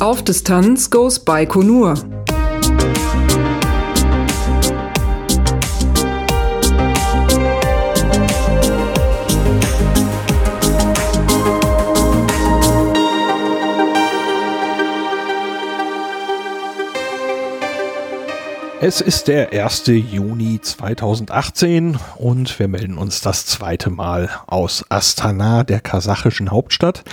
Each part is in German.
Auf Distanz goes Baikonur. Es ist der 1. Juni 2018 und wir melden uns das zweite Mal aus Astana, der kasachischen Hauptstadt.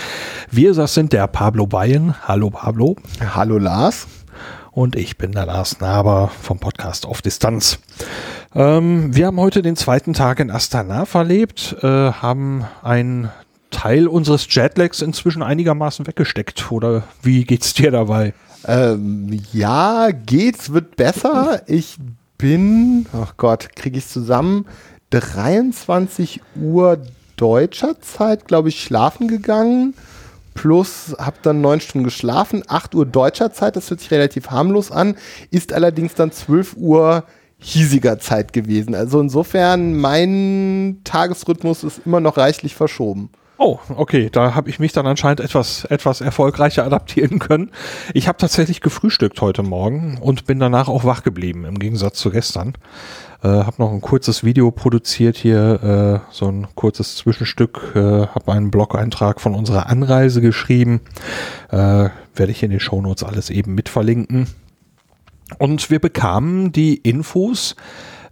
Wir, das sind der Pablo Bayen. Hallo Pablo. Hallo Lars. Und ich bin der Lars Naber vom Podcast auf Distanz. Ähm, wir haben heute den zweiten Tag in Astana verlebt, äh, haben einen Teil unseres Jetlags inzwischen einigermaßen weggesteckt. Oder wie geht's dir dabei? Ähm, ja, geht's, wird besser. Ich bin, ach Gott, kriege ich zusammen, 23 Uhr deutscher Zeit, glaube ich, schlafen gegangen. Plus habe dann neun Stunden geschlafen, 8 Uhr deutscher Zeit, das hört sich relativ harmlos an, ist allerdings dann 12 Uhr hiesiger Zeit gewesen. Also insofern, mein Tagesrhythmus ist immer noch reichlich verschoben. Oh, okay, da habe ich mich dann anscheinend etwas, etwas erfolgreicher adaptieren können. Ich habe tatsächlich gefrühstückt heute Morgen und bin danach auch wach geblieben, im Gegensatz zu gestern. Äh, habe noch ein kurzes Video produziert hier, äh, so ein kurzes Zwischenstück, äh, habe einen Blog-Eintrag von unserer Anreise geschrieben. Äh, Werde ich in den Shownotes alles eben mit verlinken. Und wir bekamen die Infos,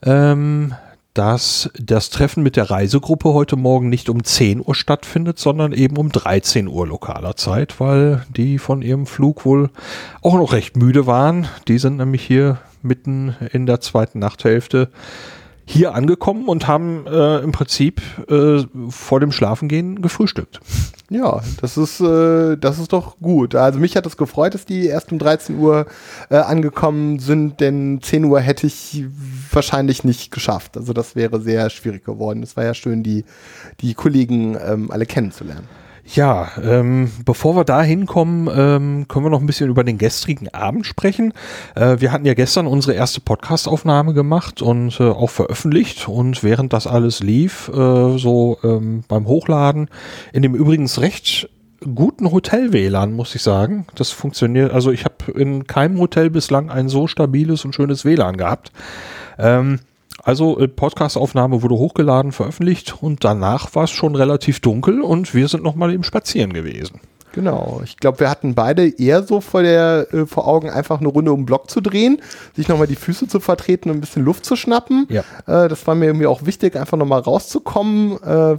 ähm, dass das Treffen mit der Reisegruppe heute Morgen nicht um 10 Uhr stattfindet, sondern eben um 13 Uhr lokaler Zeit, weil die von ihrem Flug wohl auch noch recht müde waren. Die sind nämlich hier mitten in der zweiten Nachthälfte hier angekommen und haben äh, im Prinzip äh, vor dem Schlafengehen gefrühstückt. Ja, das ist, äh, das ist doch gut. Also mich hat es gefreut, dass die erst um 13 Uhr äh, angekommen sind, denn 10 Uhr hätte ich wahrscheinlich nicht geschafft. Also das wäre sehr schwierig geworden. Es war ja schön, die, die Kollegen ähm, alle kennenzulernen. Ja, ähm, bevor wir da hinkommen, ähm, können wir noch ein bisschen über den gestrigen Abend sprechen. Äh, wir hatten ja gestern unsere erste Podcastaufnahme gemacht und äh, auch veröffentlicht. Und während das alles lief, äh, so ähm, beim Hochladen, in dem übrigens recht guten Hotel-WLAN, muss ich sagen. Das funktioniert, also ich habe in keinem Hotel bislang ein so stabiles und schönes WLAN gehabt. Ähm, also äh, Podcastaufnahme wurde hochgeladen, veröffentlicht und danach war es schon relativ dunkel und wir sind nochmal eben spazieren gewesen. Genau. Ich glaube, wir hatten beide eher so vor, der, äh, vor Augen, einfach eine Runde um den Block zu drehen, sich nochmal die Füße zu vertreten und ein bisschen Luft zu schnappen. Ja. Äh, das war mir irgendwie auch wichtig, einfach nochmal rauszukommen, äh,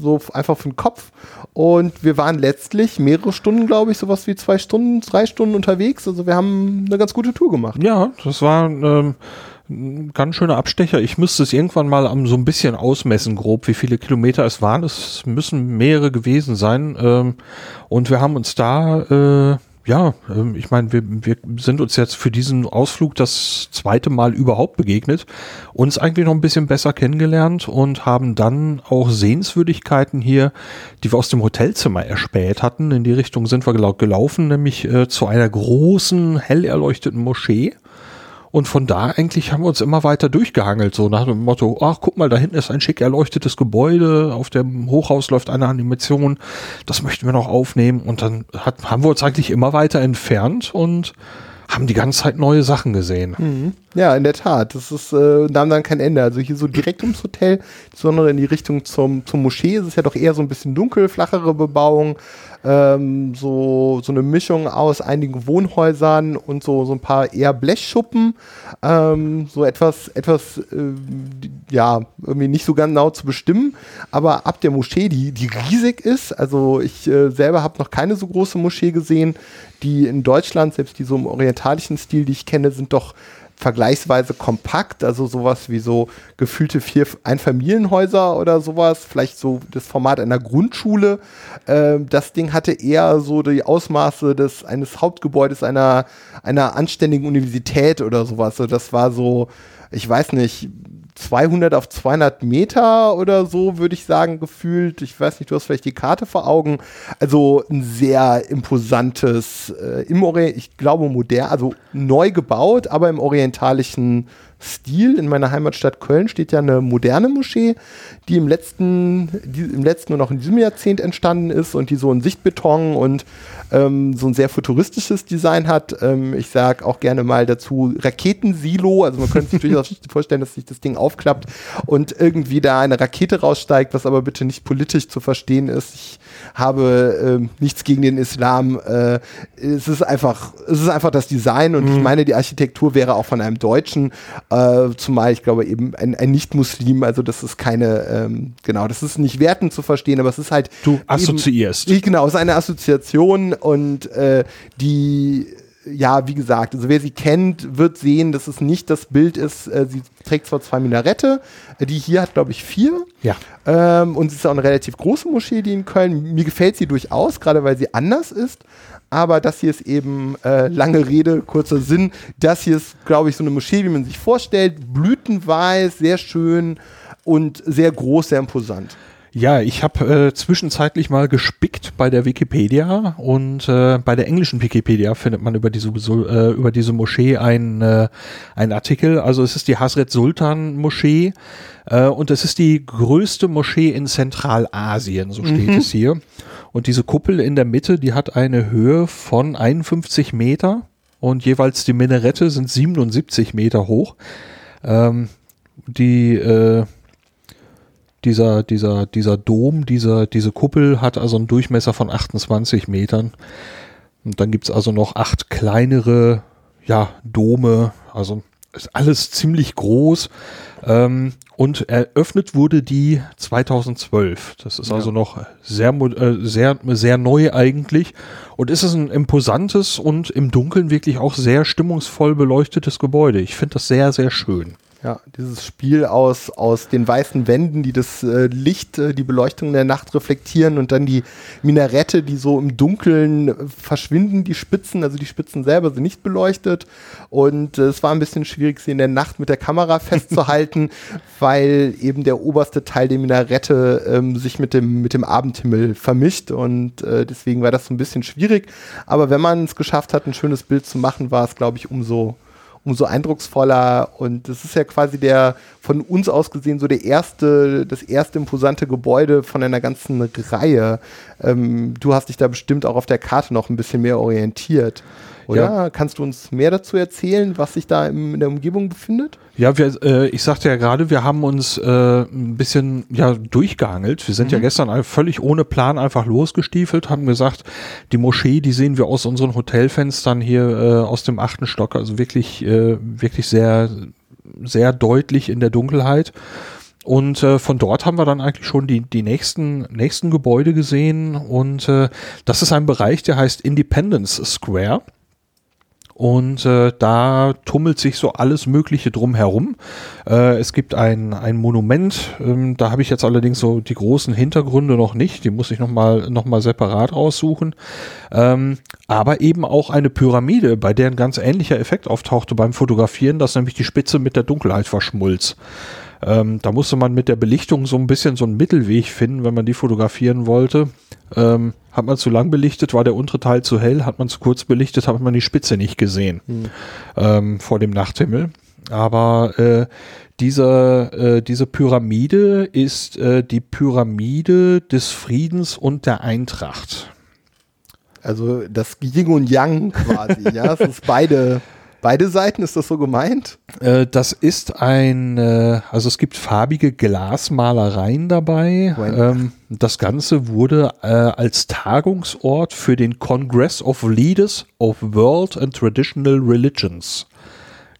so einfach für den Kopf. Und wir waren letztlich mehrere Stunden, glaube ich, sowas wie zwei Stunden, drei Stunden unterwegs. Also wir haben eine ganz gute Tour gemacht. Ja, das war. Ähm ganz schöner Abstecher. Ich müsste es irgendwann mal am so ein bisschen ausmessen, grob, wie viele Kilometer es waren. Es müssen mehrere gewesen sein. Ähm, und wir haben uns da, äh, ja, ähm, ich meine, wir, wir sind uns jetzt für diesen Ausflug das zweite Mal überhaupt begegnet, uns eigentlich noch ein bisschen besser kennengelernt und haben dann auch Sehenswürdigkeiten hier, die wir aus dem Hotelzimmer erspäht hatten. In die Richtung sind wir gelaufen, nämlich äh, zu einer großen, hell erleuchteten Moschee und von da eigentlich haben wir uns immer weiter durchgehangelt, so nach dem Motto, ach, guck mal, da hinten ist ein schick erleuchtetes Gebäude, auf dem Hochhaus läuft eine Animation, das möchten wir noch aufnehmen. Und dann hat, haben wir uns eigentlich immer weiter entfernt und haben die ganze Zeit neue Sachen gesehen. Mhm. Ja, in der Tat. Das ist, äh, nahm dann kein Ende. Also hier so direkt ums Hotel, sondern in die Richtung zum, zum Moschee. Es ist ja doch eher so ein bisschen dunkel, flachere Bebauung ähm, so, so eine Mischung aus einigen Wohnhäusern und so, so ein paar eher Blechschuppen. Ähm, so etwas, etwas, äh, ja, irgendwie nicht so genau zu bestimmen. Aber ab der Moschee, die, die riesig ist, also ich äh, selber habe noch keine so große Moschee gesehen, die in Deutschland, selbst die so im orientalischen Stil, die ich kenne, sind doch vergleichsweise kompakt, also sowas wie so gefühlte vier Einfamilienhäuser oder sowas, vielleicht so das Format einer Grundschule. Ähm, das Ding hatte eher so die Ausmaße des eines Hauptgebäudes einer einer anständigen Universität oder sowas. Also das war so, ich weiß nicht, 200 auf 200 Meter oder so, würde ich sagen, gefühlt. Ich weiß nicht, du hast vielleicht die Karte vor Augen. Also ein sehr imposantes, äh, im Orient, ich glaube modern, also neu gebaut, aber im orientalischen Stil. In meiner Heimatstadt Köln steht ja eine moderne Moschee, die im letzten, die im letzten und auch in diesem Jahrzehnt entstanden ist und die so ein Sichtbeton und ähm, so ein sehr futuristisches Design hat. Ähm, ich sage auch gerne mal dazu Raketensilo. Also man könnte sich durchaus vorstellen, dass sich das Ding aufklappt und irgendwie da eine Rakete raussteigt, was aber bitte nicht politisch zu verstehen ist. Ich habe ähm, nichts gegen den Islam. Äh, es ist einfach, es ist einfach das Design und ich meine, die Architektur wäre auch von einem Deutschen, äh, zumal ich glaube eben ein, ein Nicht-Muslim, also das ist keine, ähm, genau, das ist nicht wertend zu verstehen, aber es ist halt. Du eben- assoziierst. ich- Genau, es ist eine Assoziation und äh, die, ja, wie gesagt, also wer sie kennt, wird sehen, dass es nicht das Bild ist. Äh, sie trägt zwar zwei Minarette, äh, die hier hat, glaube ich, vier. Ja. Ähm, und es ist auch eine relativ große Moschee, die in Köln. Mir gefällt sie durchaus, gerade weil sie anders ist. Aber das hier ist eben äh, lange Rede, kurzer Sinn. Das hier ist, glaube ich, so eine Moschee, wie man sich vorstellt. Blütenweiß, sehr schön und sehr groß, sehr imposant. Ja, ich habe äh, zwischenzeitlich mal gespickt bei der Wikipedia und äh, bei der englischen Wikipedia findet man über diese, äh, über diese Moschee einen äh, einen Artikel. Also es ist die Hasret Sultan Moschee äh, und es ist die größte Moschee in Zentralasien, so steht es hier. Und diese Kuppel in der Mitte, die hat eine Höhe von 51 Meter und jeweils die Minarette sind 77 Meter hoch. Ähm, die äh, dieser, dieser, dieser Dom, dieser, diese Kuppel hat also einen Durchmesser von 28 Metern. Und dann gibt's also noch acht kleinere, ja, Dome. Also ist alles ziemlich groß. Ähm, und eröffnet wurde die 2012. Das ist also noch sehr, äh, sehr, sehr neu eigentlich. Und ist es ein imposantes und im Dunkeln wirklich auch sehr stimmungsvoll beleuchtetes Gebäude. Ich finde das sehr, sehr schön. Ja, dieses Spiel aus, aus den weißen Wänden, die das äh, Licht, äh, die Beleuchtung der Nacht reflektieren und dann die Minarette, die so im Dunkeln äh, verschwinden, die Spitzen, also die Spitzen selber sind nicht beleuchtet. Und äh, es war ein bisschen schwierig, sie in der Nacht mit der Kamera festzuhalten, weil eben der oberste Teil der Minarette ähm, sich mit dem, mit dem Abendhimmel vermischt. Und äh, deswegen war das so ein bisschen schwierig. Aber wenn man es geschafft hat, ein schönes Bild zu machen, war es, glaube ich, umso umso eindrucksvoller und das ist ja quasi der von uns aus gesehen so der erste, das erste imposante Gebäude von einer ganzen Reihe. Ähm, du hast dich da bestimmt auch auf der Karte noch ein bisschen mehr orientiert. Oder Ja. kannst du uns mehr dazu erzählen, was sich da im, in der Umgebung befindet? Ja, wir, äh, ich sagte ja gerade, wir haben uns äh, ein bisschen ja durchgehangelt. Wir sind ja gestern völlig ohne Plan einfach losgestiefelt, haben gesagt, die Moschee, die sehen wir aus unseren Hotelfenstern hier äh, aus dem achten Stock, also wirklich, äh, wirklich sehr, sehr deutlich in der Dunkelheit. Und äh, von dort haben wir dann eigentlich schon die, die nächsten, nächsten Gebäude gesehen. Und äh, das ist ein Bereich, der heißt Independence Square. Und äh, da tummelt sich so alles Mögliche drum herum. Äh, es gibt ein, ein Monument, ähm, da habe ich jetzt allerdings so die großen Hintergründe noch nicht, die muss ich nochmal noch mal separat raussuchen. Ähm, aber eben auch eine Pyramide, bei der ein ganz ähnlicher Effekt auftauchte beim Fotografieren, dass nämlich die Spitze mit der Dunkelheit verschmolz. Ähm, da musste man mit der Belichtung so ein bisschen so einen Mittelweg finden, wenn man die fotografieren wollte. Ähm, hat man zu lang belichtet, war der untere Teil zu hell, hat man zu kurz belichtet, hat man die Spitze nicht gesehen ähm, vor dem Nachthimmel. Aber äh, diese, äh, diese Pyramide ist äh, die Pyramide des Friedens und der Eintracht. Also das Yin und Yang quasi, ja. Es ist beide, beide Seiten, ist das so gemeint? Äh, das ist ein, äh, also es gibt farbige Glasmalereien dabei. Ähm, das Ganze wurde äh, als Tagungsort für den Congress of Leaders of World and Traditional Religions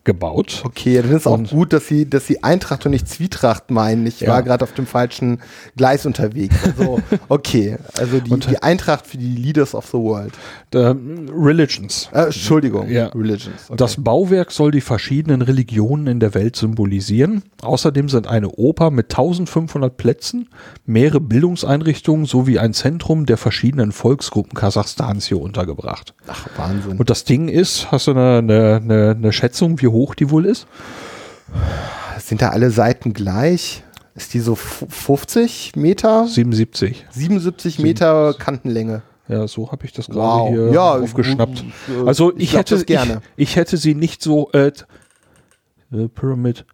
gebaut. Okay, dann ist auch Und- gut, dass sie, dass sie Eintracht und nicht Zwietracht meinen. Ich Ja. war gerade auf dem falschen Gleis unterwegs. Also, okay. Also die, Und- die Eintracht für die Leaders of the World. Religions. Äh, Entschuldigung, Ja. Religions. Okay. Das Bauwerk soll die verschiedenen Religionen in der Welt symbolisieren. Außerdem sind eine Oper mit 1500 Plätzen, mehrere Bildungseinrichtungen sowie ein Zentrum der verschiedenen Volksgruppen Kasachstans hier untergebracht. Ach, Wahnsinn. Und das Ding ist, hast du eine, eine, eine, eine Schätzung, wie hoch die wohl ist? Sind da alle Seiten gleich? Ist die so f- 50 Meter? 77. 77 Meter Kantenlänge. Ja, so habe ich das gerade Wow. hier Ja, aufgeschnappt. Also ich ich, hätte. Ich, ich hätte sie nicht so. Äh, Pyramid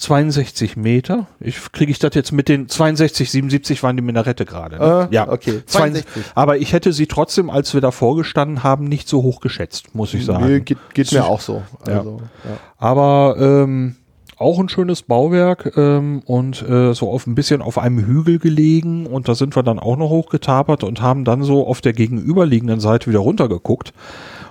62 Meter. Ich kriege ich das jetzt mit den 62, 77 waren die Minarette gerade. Ne? Äh, okay. 62. Aber ich hätte sie trotzdem, als wir davor gestanden haben, nicht so hoch geschätzt, muss ich sagen. Nee, geht, geht mir auch so. Ja. Also, ja. Aber ähm, auch ein schönes Bauwerk ähm, und äh, so auf ein bisschen auf einem Hügel gelegen und da sind wir dann auch noch hochgetapert und haben dann so auf der gegenüberliegenden Seite wieder runtergeguckt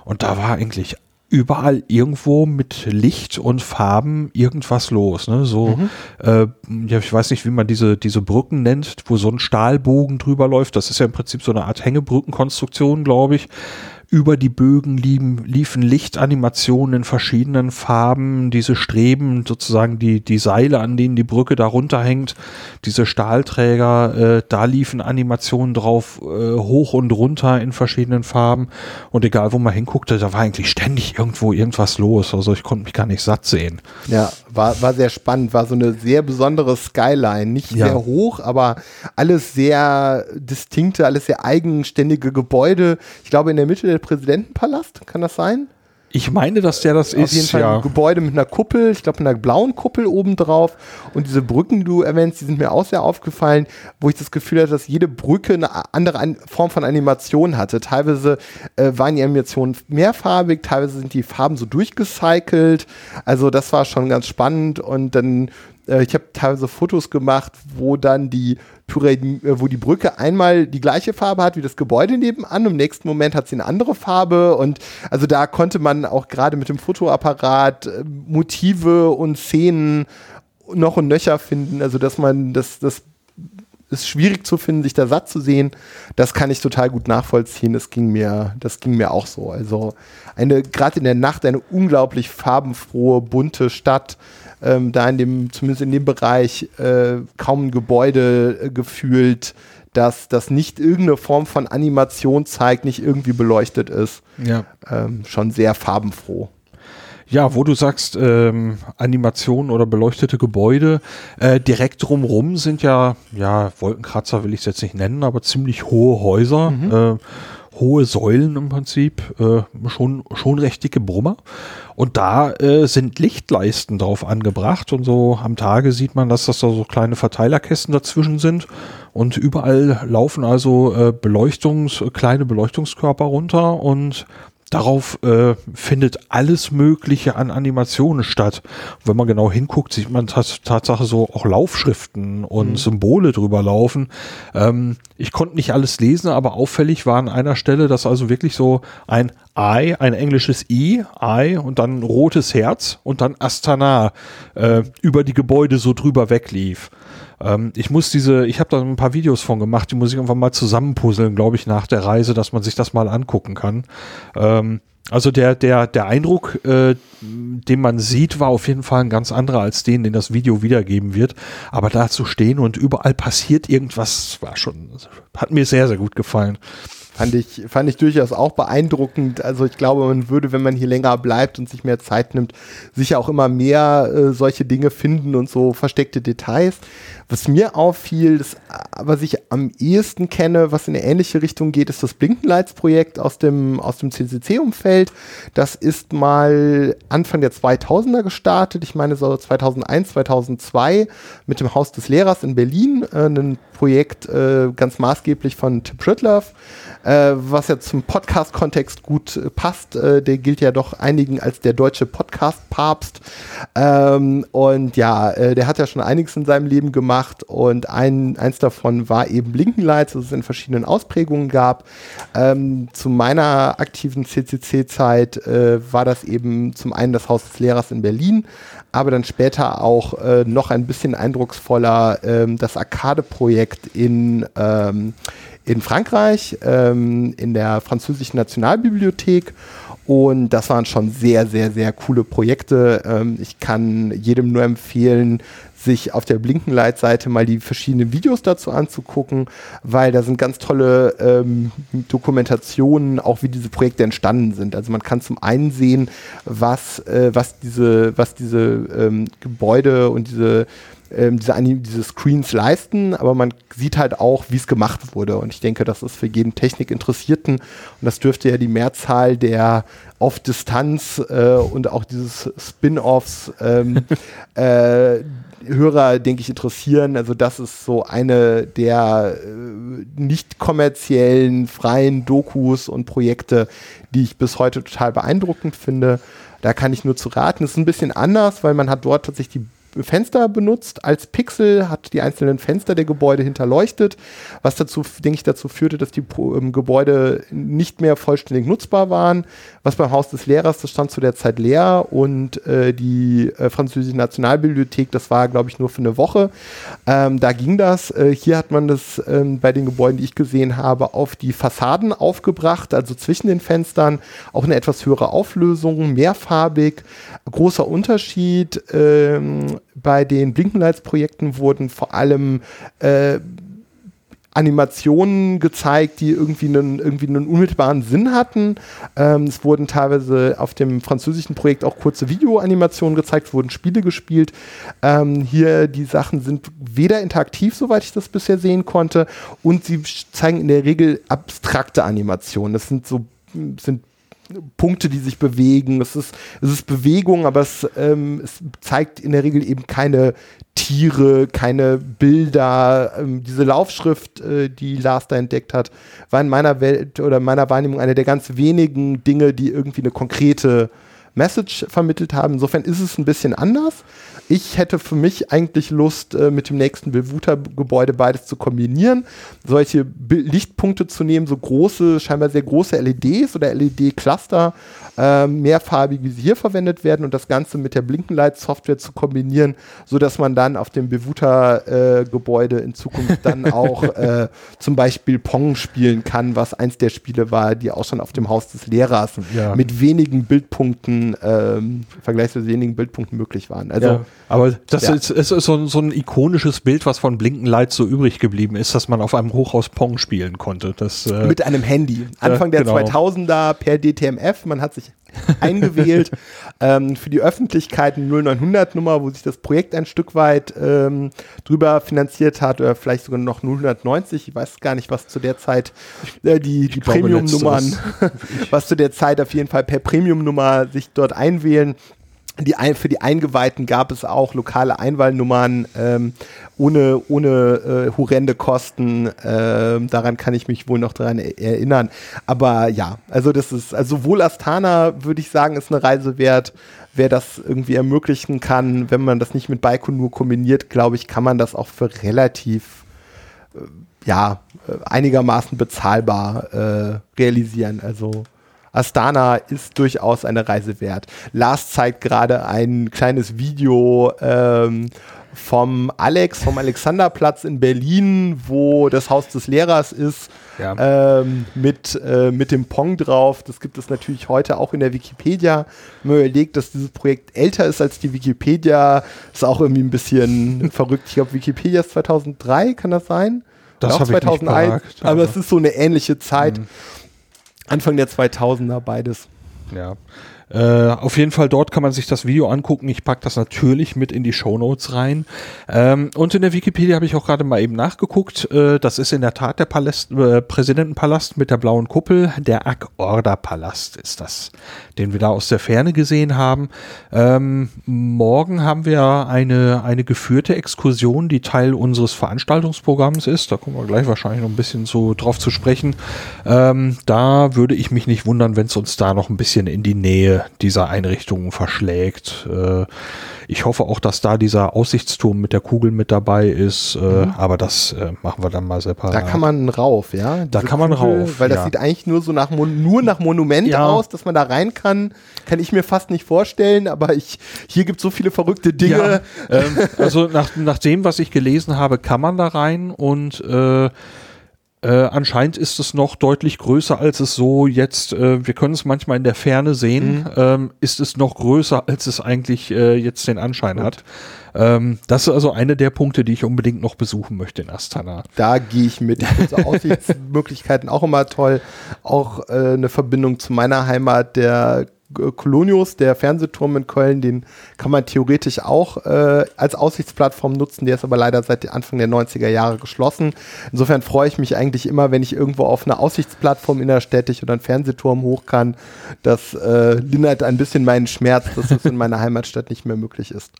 und da war eigentlich überall irgendwo mit Licht und Farben irgendwas los. Ne? So, äh, ja, ich weiß nicht, wie man diese, diese Brücken nennt, wo so ein Stahlbogen drüber läuft. Das ist ja im Prinzip so eine Art Hängebrückenkonstruktion, glaube ich. Über die Bögen liefen, liefen Lichtanimationen in verschiedenen Farben, diese Streben, sozusagen die, die Seile, an denen die Brücke da runterhängt, diese Stahlträger, äh, da liefen Animationen drauf, äh, hoch und runter in verschiedenen Farben. Und egal, wo man hinguckte, da war eigentlich ständig irgendwo irgendwas los. Also ich konnte mich gar nicht satt sehen. Ja, war, war sehr spannend, war so eine sehr besondere Skyline. Nicht Ja. sehr hoch, aber alles sehr distinkte, alles sehr eigenständige Gebäude. Ich glaube, in der Mitte der Präsidentenpalast, kann das sein? Ich meine, dass der das Auf ist, jeden Fall ja. ein Gebäude mit einer Kuppel, ich glaube mit einer blauen Kuppel obendrauf. Und diese Brücken, die du erwähnst, die sind mir auch sehr aufgefallen, wo ich das Gefühl hatte, dass jede Brücke eine andere An Form von Animation hatte. Teilweise äh, waren die Animationen mehrfarbig, teilweise sind die Farben so durchgecycelt. Also das war schon ganz spannend. Und dann, äh, ich habe teilweise Fotos gemacht, wo dann die Pyramiden, äh, wo die Brücke einmal die gleiche Farbe hat wie das Gebäude nebenan, im nächsten Moment hat sie eine andere Farbe und also da konnte man auch gerade mit dem Fotoapparat äh, Motive und Szenen noch und nöcher finden, also dass man das, das ist schwierig zu finden, sich da satt zu sehen. Das kann ich total gut nachvollziehen. Das ging mir, das ging mir auch so. Also eine, gerade in der Nacht eine unglaublich farbenfrohe, bunte Stadt. Ähm, da in dem, zumindest in dem Bereich, äh, kaum ein Gebäude äh, gefühlt, dass das nicht irgendeine Form von Animation zeigt, nicht irgendwie beleuchtet ist. ja. Ähm, schon sehr farbenfroh. Ja, wo du sagst, ähm, Animationen oder beleuchtete Gebäude, äh, direkt drumrum sind ja, ja, Wolkenkratzer will ich es jetzt nicht nennen, aber ziemlich hohe Häuser, äh, hohe Säulen im Prinzip, äh, schon, schon recht dicke Brummer. Und da äh, sind Lichtleisten drauf angebracht und so am Tage sieht man, dass das da so kleine Verteilerkästen dazwischen sind und überall laufen also äh, Beleuchtungs, kleine Beleuchtungskörper runter und Darauf äh, findet alles Mögliche an Animationen statt. Und wenn man genau hinguckt, sieht man tats Tatsache so auch Laufschriften und Symbole drüber laufen. Ähm, ich konnte nicht alles lesen, aber auffällig war an einer Stelle, dass also wirklich so ein I, ein englisches I, I und dann ein rotes Herz und dann Astana äh, über die Gebäude so drüber weglief. Ähm, ich muss diese, ich habe da ein paar Videos von gemacht, die muss ich einfach mal zusammenpuzzeln, glaube ich, nach der Reise, dass man sich das mal angucken kann. Ähm, also der, der, der Eindruck, äh, den man sieht, war auf jeden Fall ein ganz anderer als den, den das Video wiedergeben wird. Aber da zu stehen und überall passiert irgendwas, war schon, hat mir sehr, sehr gut gefallen. Fand ich, fand ich durchaus auch beeindruckend. Also ich glaube, man würde, wenn man hier länger bleibt und sich mehr Zeit nimmt, sicher auch immer mehr äh, solche Dinge finden und so versteckte Details. Was mir auffiel, das, äh, was ich am ehesten kenne, was in eine ähnliche Richtung geht, ist das Blinkenlights-Projekt aus dem, aus dem CCC-Umfeld. Das ist mal Anfang der 2000er gestartet. Ich meine so 2001, 2002 mit dem Haus des Lehrers in Berlin. Äh, ein Projekt äh, ganz maßgeblich von Tim Pritlove, äh, was ja zum Podcast-Kontext gut äh, passt. Äh, der gilt ja doch einigen als der deutsche Podcast-Papst. Ähm, und ja, äh, der hat ja schon einiges in seinem Leben gemacht und ein, eins davon war eben Blinkenlights, das es in verschiedenen Ausprägungen gab. Ähm, zu meiner aktiven CCC-Zeit äh, war das eben zum einen das Haus des Lehrers in Berlin, aber dann später auch noch ein bisschen eindrucksvoller ähm, das Arcade-Projekt in, ähm, in Frankreich, ähm, in der französischen Nationalbibliothek. Und das waren schon sehr, sehr, sehr coole Projekte. Ähm, ich kann jedem nur empfehlen, sich auf der Blinkenlight-Seite mal die verschiedenen Videos dazu anzugucken, weil da sind ganz tolle ähm, Dokumentationen, auch wie diese Projekte entstanden sind. Also man kann zum einen sehen, was, äh, was diese, was diese ähm, Gebäude und diese ähm, diese, diese Screens leisten, aber man sieht halt auch, wie es gemacht wurde. Und ich denke, das ist für jeden Technikinteressierten und das dürfte ja die Mehrzahl der auf Distanz äh, und auch dieses Spin-offs ähm, äh, Hörer, denke ich, interessieren. Also das ist so eine der äh, nicht kommerziellen, freien Dokus und Projekte, die ich bis heute total beeindruckend finde. Da kann ich nur zu raten. Es ist ein bisschen anders, weil man hat dort tatsächlich die Fenster benutzt als Pixel, hat die einzelnen Fenster der Gebäude hinterleuchtet, was dazu, denke ich, dazu führte, dass die ähm, Gebäude nicht mehr vollständig nutzbar waren. Was beim Haus des Lehrers, das stand zu der Zeit leer und äh, die äh, französische Nationalbibliothek, das war, glaube ich, nur für eine Woche. Ähm, da ging das. Äh, hier hat man das ähm, bei den Gebäuden, die ich gesehen habe, auf die Fassaden aufgebracht, also zwischen den Fenstern, auch eine etwas höhere Auflösung, mehrfarbig. Großer Unterschied. Ähm, bei den Blinkenlights-Projekten wurden vor allem äh, Animationen gezeigt, die irgendwie einen, irgendwie einen unmittelbaren Sinn hatten. Ähm, es wurden teilweise auf dem französischen Projekt auch kurze Videoanimationen gezeigt, es wurden Spiele gespielt. Ähm, hier die Sachen sind weder interaktiv, soweit ich das bisher sehen konnte, und sie zeigen in der Regel abstrakte Animationen. Das sind so sind Punkte, die sich bewegen. Es ist, es ist Bewegung, aber es, ähm, es zeigt in der Regel eben keine Tiere, keine Bilder. Ähm, diese Laufschrift, äh, die Lars da entdeckt hat, war in meiner Welt oder meiner Wahrnehmung eine der ganz wenigen Dinge, die irgendwie eine konkrete Message vermittelt haben. Insofern ist es ein bisschen anders. Ich hätte für mich eigentlich Lust, äh, mit dem nächsten Belvuta-Gebäude beides zu kombinieren. Solche Lichtpunkte zu nehmen, so große, scheinbar sehr große LEDs oder LED-Cluster, äh, mehrfarbig, wie sie hier verwendet werden und das Ganze mit der Blinkenlight-Software zu kombinieren, sodass man dann auf dem Belvuta-Gebäude äh, in Zukunft dann auch äh, zum Beispiel Pong spielen kann, was eins der Spiele war, die auch schon auf dem Haus des Lehrers ja. mit wenigen Bildpunkten, ähm, vergleichsweise wenigen Bildpunkten möglich waren. Also ja. Aber das ja. ist, ist so, so, ein ikonisches Bild, was von Blinkenlight so übrig geblieben ist, dass man auf einem Hochhaus Pong spielen konnte. Das, äh, Mit einem Handy. Anfang der genau. 2000er per DTMF. Man hat sich eingewählt ähm, für die Öffentlichkeit eine 0900 Nummer, wo sich das Projekt ein Stück weit ähm, drüber finanziert hat oder vielleicht sogar noch 090. Ich weiß gar nicht, was zu der Zeit äh, die, die Premium-Nummern, was zu der Zeit auf jeden Fall per Premium-Nummer sich dort einwählen. Die, für die Eingeweihten gab es auch lokale Einwahlnummern ähm, ohne, ohne äh, horrende Kosten. Ähm, daran kann ich mich wohl noch daran erinnern. Aber ja, also das ist, also sowohl Astana, würde ich sagen, ist eine Reise wert. Wer das irgendwie ermöglichen kann, wenn man das nicht mit Baikonur kombiniert, glaube ich, kann man das auch für relativ, äh, ja, äh, einigermaßen bezahlbar äh, realisieren. Also Astana ist durchaus eine Reise wert. Lars zeigt gerade ein kleines Video ähm, vom Alex, vom Alexanderplatz in Berlin, wo das Haus des Lehrers ist, ja. ähm, mit, äh, mit dem Pong drauf. Das gibt es natürlich heute auch in der Wikipedia. Wenn man überlegt, dass dieses Projekt älter ist als die Wikipedia, ist auch irgendwie ein bisschen verrückt. Ich glaube, Wikipedia ist 2003, kann das sein? Das habe ich nicht aber, aber es ist so eine ähnliche Zeit. Mhm. Anfang der 2000er beides. Ja. Äh, auf jeden Fall dort kann man sich das Video angucken. Ich packe das natürlich mit in die Show Notes rein. Ähm, und in der Wikipedia habe ich auch gerade mal eben nachgeguckt. Äh, das ist in der Tat der Palast, äh, Präsidentenpalast mit der blauen Kuppel. Der Ak-Orda-Palast ist das, den wir da aus der Ferne gesehen haben. Ähm, morgen haben wir eine, eine geführte Exkursion, die Teil unseres Veranstaltungsprogramms ist. Da kommen wir gleich wahrscheinlich noch ein bisschen so drauf zu sprechen. Ähm, da würde ich mich nicht wundern, wenn es uns da noch ein bisschen in die Nähe dieser Einrichtungen verschlägt. Äh, ich hoffe auch, dass da dieser Aussichtsturm mit der Kugel mit dabei ist, äh, mhm. aber das äh, machen wir dann mal separat. Da kann man rauf, ja? da kann man Kugel, rauf. Weil das ja. sieht eigentlich nur so nach nur nach Monument ja. aus, dass man da rein kann. Kann ich mir fast nicht vorstellen, aber ich, hier gibt es so viele verrückte Dinge. Ja, ähm, also nach, nach dem, was ich gelesen habe, kann man da rein und äh, äh, anscheinend ist es noch deutlich größer, als es so jetzt, äh, wir können es manchmal in der Ferne sehen, mhm. ähm, ist es noch größer, als es eigentlich äh, jetzt den Anschein Gut. hat. Ähm, das ist also eine der Punkte, die ich unbedingt noch besuchen möchte in Astana. Da gehe ich mit. Ich finde so Aussichtsmöglichkeiten auch immer toll. Auch äh, eine Verbindung zu meiner Heimat, der äh, Colonius, der Fernsehturm in Köln, den kann man theoretisch auch äh, als Aussichtsplattform nutzen. Der ist aber leider seit Anfang der 90er Jahre geschlossen. Insofern freue ich mich eigentlich immer, wenn ich irgendwo auf einer Aussichtsplattform innerstädtisch oder einen Fernsehturm hoch kann. Das äh, lindert ein bisschen meinen Schmerz, dass das in meiner Heimatstadt nicht mehr möglich ist.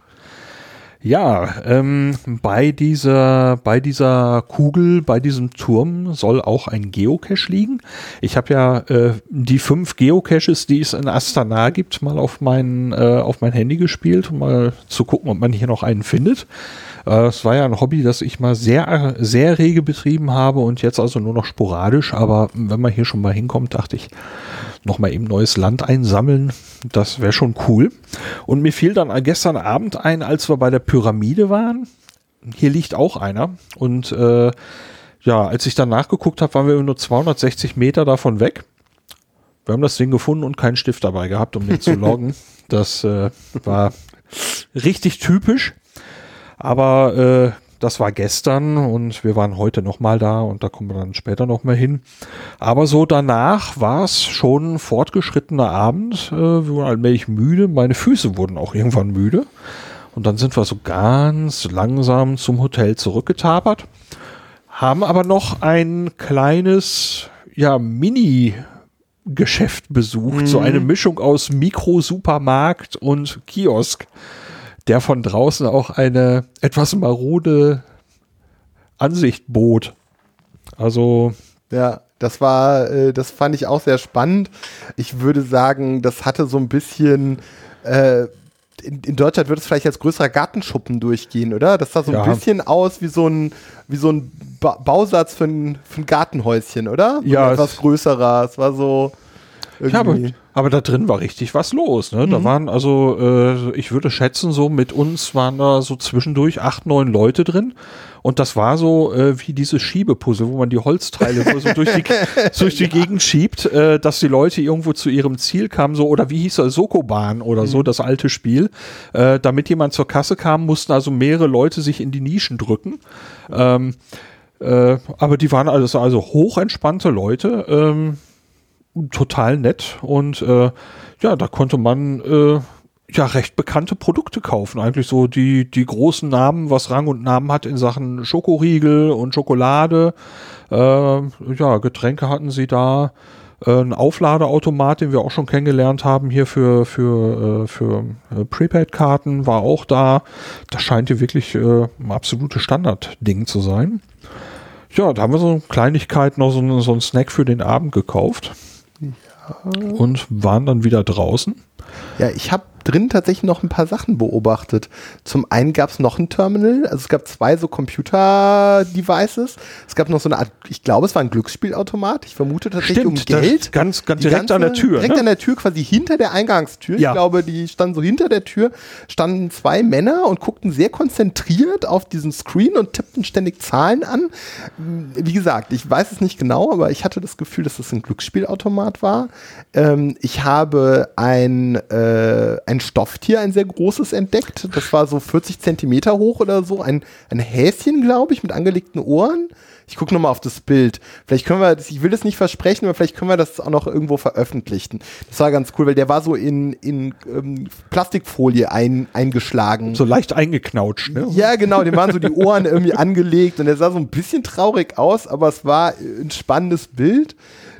Ja, ähm, bei dieser, bei dieser Kugel, bei diesem Turm soll auch ein Geocache liegen. Ich habe ja äh, die fünf Geocaches, die es in Astana gibt, mal auf mein, äh, auf mein Handy gespielt, um mal zu gucken, ob man hier noch einen findet. Äh, es war ja ein Hobby, das ich mal sehr, sehr rege betrieben habe und jetzt also nur noch sporadisch. Aber wenn man hier schon mal hinkommt, dachte ich, noch mal eben neues Land einsammeln, das wäre schon cool. Und mir fiel dann gestern Abend ein, als wir bei der Pyramide waren. Hier liegt auch einer und äh, ja, als ich dann nachgeguckt habe, waren wir nur 260 Meter davon weg. Wir haben das Ding gefunden und keinen Stift dabei gehabt, um den zu loggen. Das äh, war richtig typisch. Aber äh, das war gestern und wir waren heute nochmal da und da kommen wir dann später nochmal hin. Aber so danach war es schon fortgeschrittener Abend. Äh, wir waren allmählich müde. Meine Füße wurden auch irgendwann müde. Und dann sind wir so ganz langsam zum Hotel zurückgetapert. Haben aber noch ein kleines, ja, Mini Geschäft besucht, mhm. so eine Mischung aus Mikrosupermarkt und Kiosk der von draußen auch eine etwas marode Ansicht bot. Also. Ja, das war, äh, das fand ich auch sehr spannend. Ich würde sagen, das hatte so ein bisschen, äh, in, in, Deutschland würde es vielleicht als größerer Gartenschuppen durchgehen, oder? Das sah so ja. ein bisschen aus wie so ein, wie so ein ba Bausatz für ein, für ein Gartenhäuschen, oder? So ja. Etwas größerer. Es war so. Ja, aber aber da drin war richtig was los. Ne? Mhm. Da waren also, äh, ich würde schätzen, so mit uns waren da so zwischendurch acht, neun Leute drin. Und das war so äh, wie diese Schiebepuzzle, wo man die Holzteile so durch die, durch die ja. Gegend schiebt, äh, dass die Leute irgendwo zu ihrem Ziel kamen, so oder wie hieß das, Sokobahn oder mhm. so, das alte Spiel. Äh, damit jemand zur Kasse kam, mussten also mehrere Leute sich in die Nischen drücken. Ähm, äh, aber die waren also, also hochentspannte Leute. Ähm, total nett und äh, ja, da konnte man äh, ja recht bekannte Produkte kaufen. Eigentlich so die, die großen Namen, was Rang und Namen hat in Sachen Schokoriegel und Schokolade. Äh, ja, Getränke hatten sie da. Äh, ein Aufladeautomat, den wir auch schon kennengelernt haben hier für, für, äh, für äh, Prepaid-Karten, war auch da. Das scheint hier wirklich äh, ein absolutes Standardding zu sein. Ja, da haben wir so eine Kleinigkeit, noch so, so einen Snack für den Abend gekauft und waren dann wieder draußen. Ja, ich habe drin tatsächlich noch ein paar Sachen beobachtet. Zum einen gab es noch ein Terminal, also es gab zwei so Computer-Devices. Es gab noch so eine Art, ich glaube, es war ein Glücksspielautomat. Ich vermute tatsächlich Stimmt, um Geld. Ganz, ganz direkt ganze, an der Tür. Direkt ne? an der Tür, quasi hinter der Eingangstür. Ja. Ich glaube, die standen so hinter der Tür, standen zwei Männer und guckten sehr konzentriert auf diesen Screen und tippten ständig Zahlen an. Wie gesagt, ich weiß es nicht genau, aber ich hatte das Gefühl, dass das ein Glücksspielautomat war. Ähm, ich habe ein, äh, ein Stofftier, ein sehr großes entdeckt. Das war so 40 Zentimeter hoch oder so. Ein, ein Häschen, glaube ich, mit angelegten Ohren. Ich gucke nochmal auf das Bild. Vielleicht können wir, ich will das nicht versprechen, aber vielleicht können wir das auch noch irgendwo veröffentlichen. Das war ganz cool, weil der war so in, in ähm, Plastikfolie ein, eingeschlagen. So leicht eingeknautscht, ne? Ja, genau, dem waren so die Ohren irgendwie angelegt und der sah so ein bisschen traurig aus, aber es war ein spannendes Bild.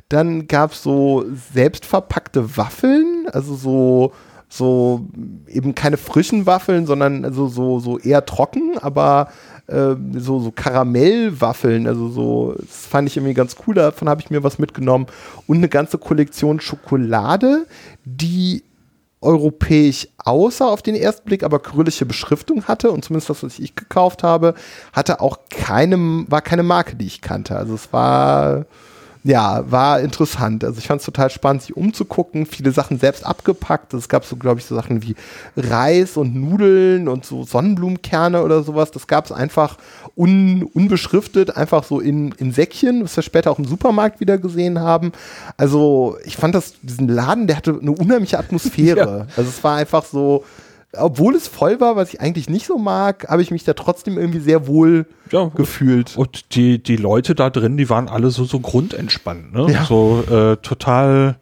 Dann gab es so selbstverpackte Waffeln, also so so eben keine frischen Waffeln, sondern also so, so eher trocken, aber äh, so, so Karamellwaffeln, also so, das fand ich irgendwie ganz cool, davon habe ich mir was mitgenommen. Und eine ganze Kollektion Schokolade, die europäisch außer auf den ersten Blick, aber kyrillische Beschriftung hatte und zumindest das, was ich gekauft habe, hatte auch keine, war keine Marke, die ich kannte. Also es war ja, war interessant. Also ich fand es total spannend, sich umzugucken. Viele Sachen selbst abgepackt. Es gab so, glaube ich, so Sachen wie Reis und Nudeln und so Sonnenblumenkerne oder sowas. Das gab es einfach un, unbeschriftet, einfach so in, in Säckchen, was wir später auch im Supermarkt wieder gesehen haben. Also ich fand das, diesen Laden, der hatte eine unheimliche Atmosphäre. ja. Also es war einfach so, obwohl es voll war, was ich eigentlich nicht so mag, habe ich mich da trotzdem irgendwie sehr wohl ja, gefühlt. Und die, die Leute da drin, die waren alle so, so grundentspannt, ne? Ja. So äh, total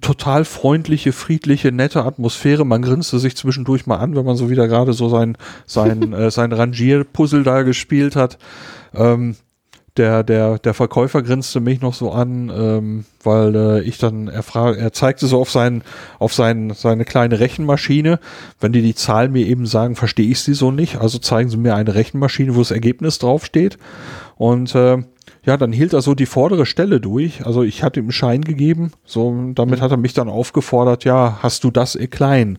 total freundliche, friedliche, nette Atmosphäre. Man grinste sich zwischendurch mal an, wenn man so wieder gerade so sein, sein, äh, sein Rangierpuzzle da gespielt hat. Ähm, der, der, der Verkäufer grinste mich noch so an, ähm, weil äh, ich dann, er, frag, er zeigte so auf, sein, auf sein, seine kleine Rechenmaschine. Wenn die die Zahlen mir eben sagen, verstehe ich sie so nicht. Also zeigen sie mir eine Rechenmaschine, wo das Ergebnis draufsteht. Und äh, ja, dann hielt er so die vordere Stelle durch. Also ich hatte ihm Schein gegeben. So, damit mhm. hat er mich dann aufgefordert, ja, hast du das eh klein?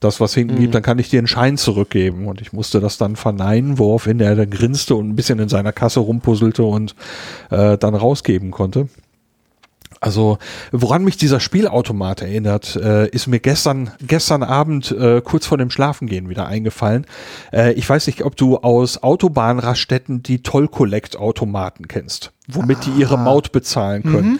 Das, was hinten mhm. gibt, dann kann ich dir einen Schein zurückgeben. Und ich musste das dann verneinen, woraufhin er dann grinste und ein bisschen in seiner Kasse rumpuzzelte und äh, dann rausgeben konnte. Also, woran mich dieser Spielautomat erinnert, äh, ist mir gestern, gestern Abend äh, kurz vor dem Schlafengehen wieder eingefallen. Äh, ich weiß nicht, ob du aus Autobahnraststätten die Toll-Collect-Automaten kennst, womit ah. die ihre ah. Maut bezahlen können. Mhm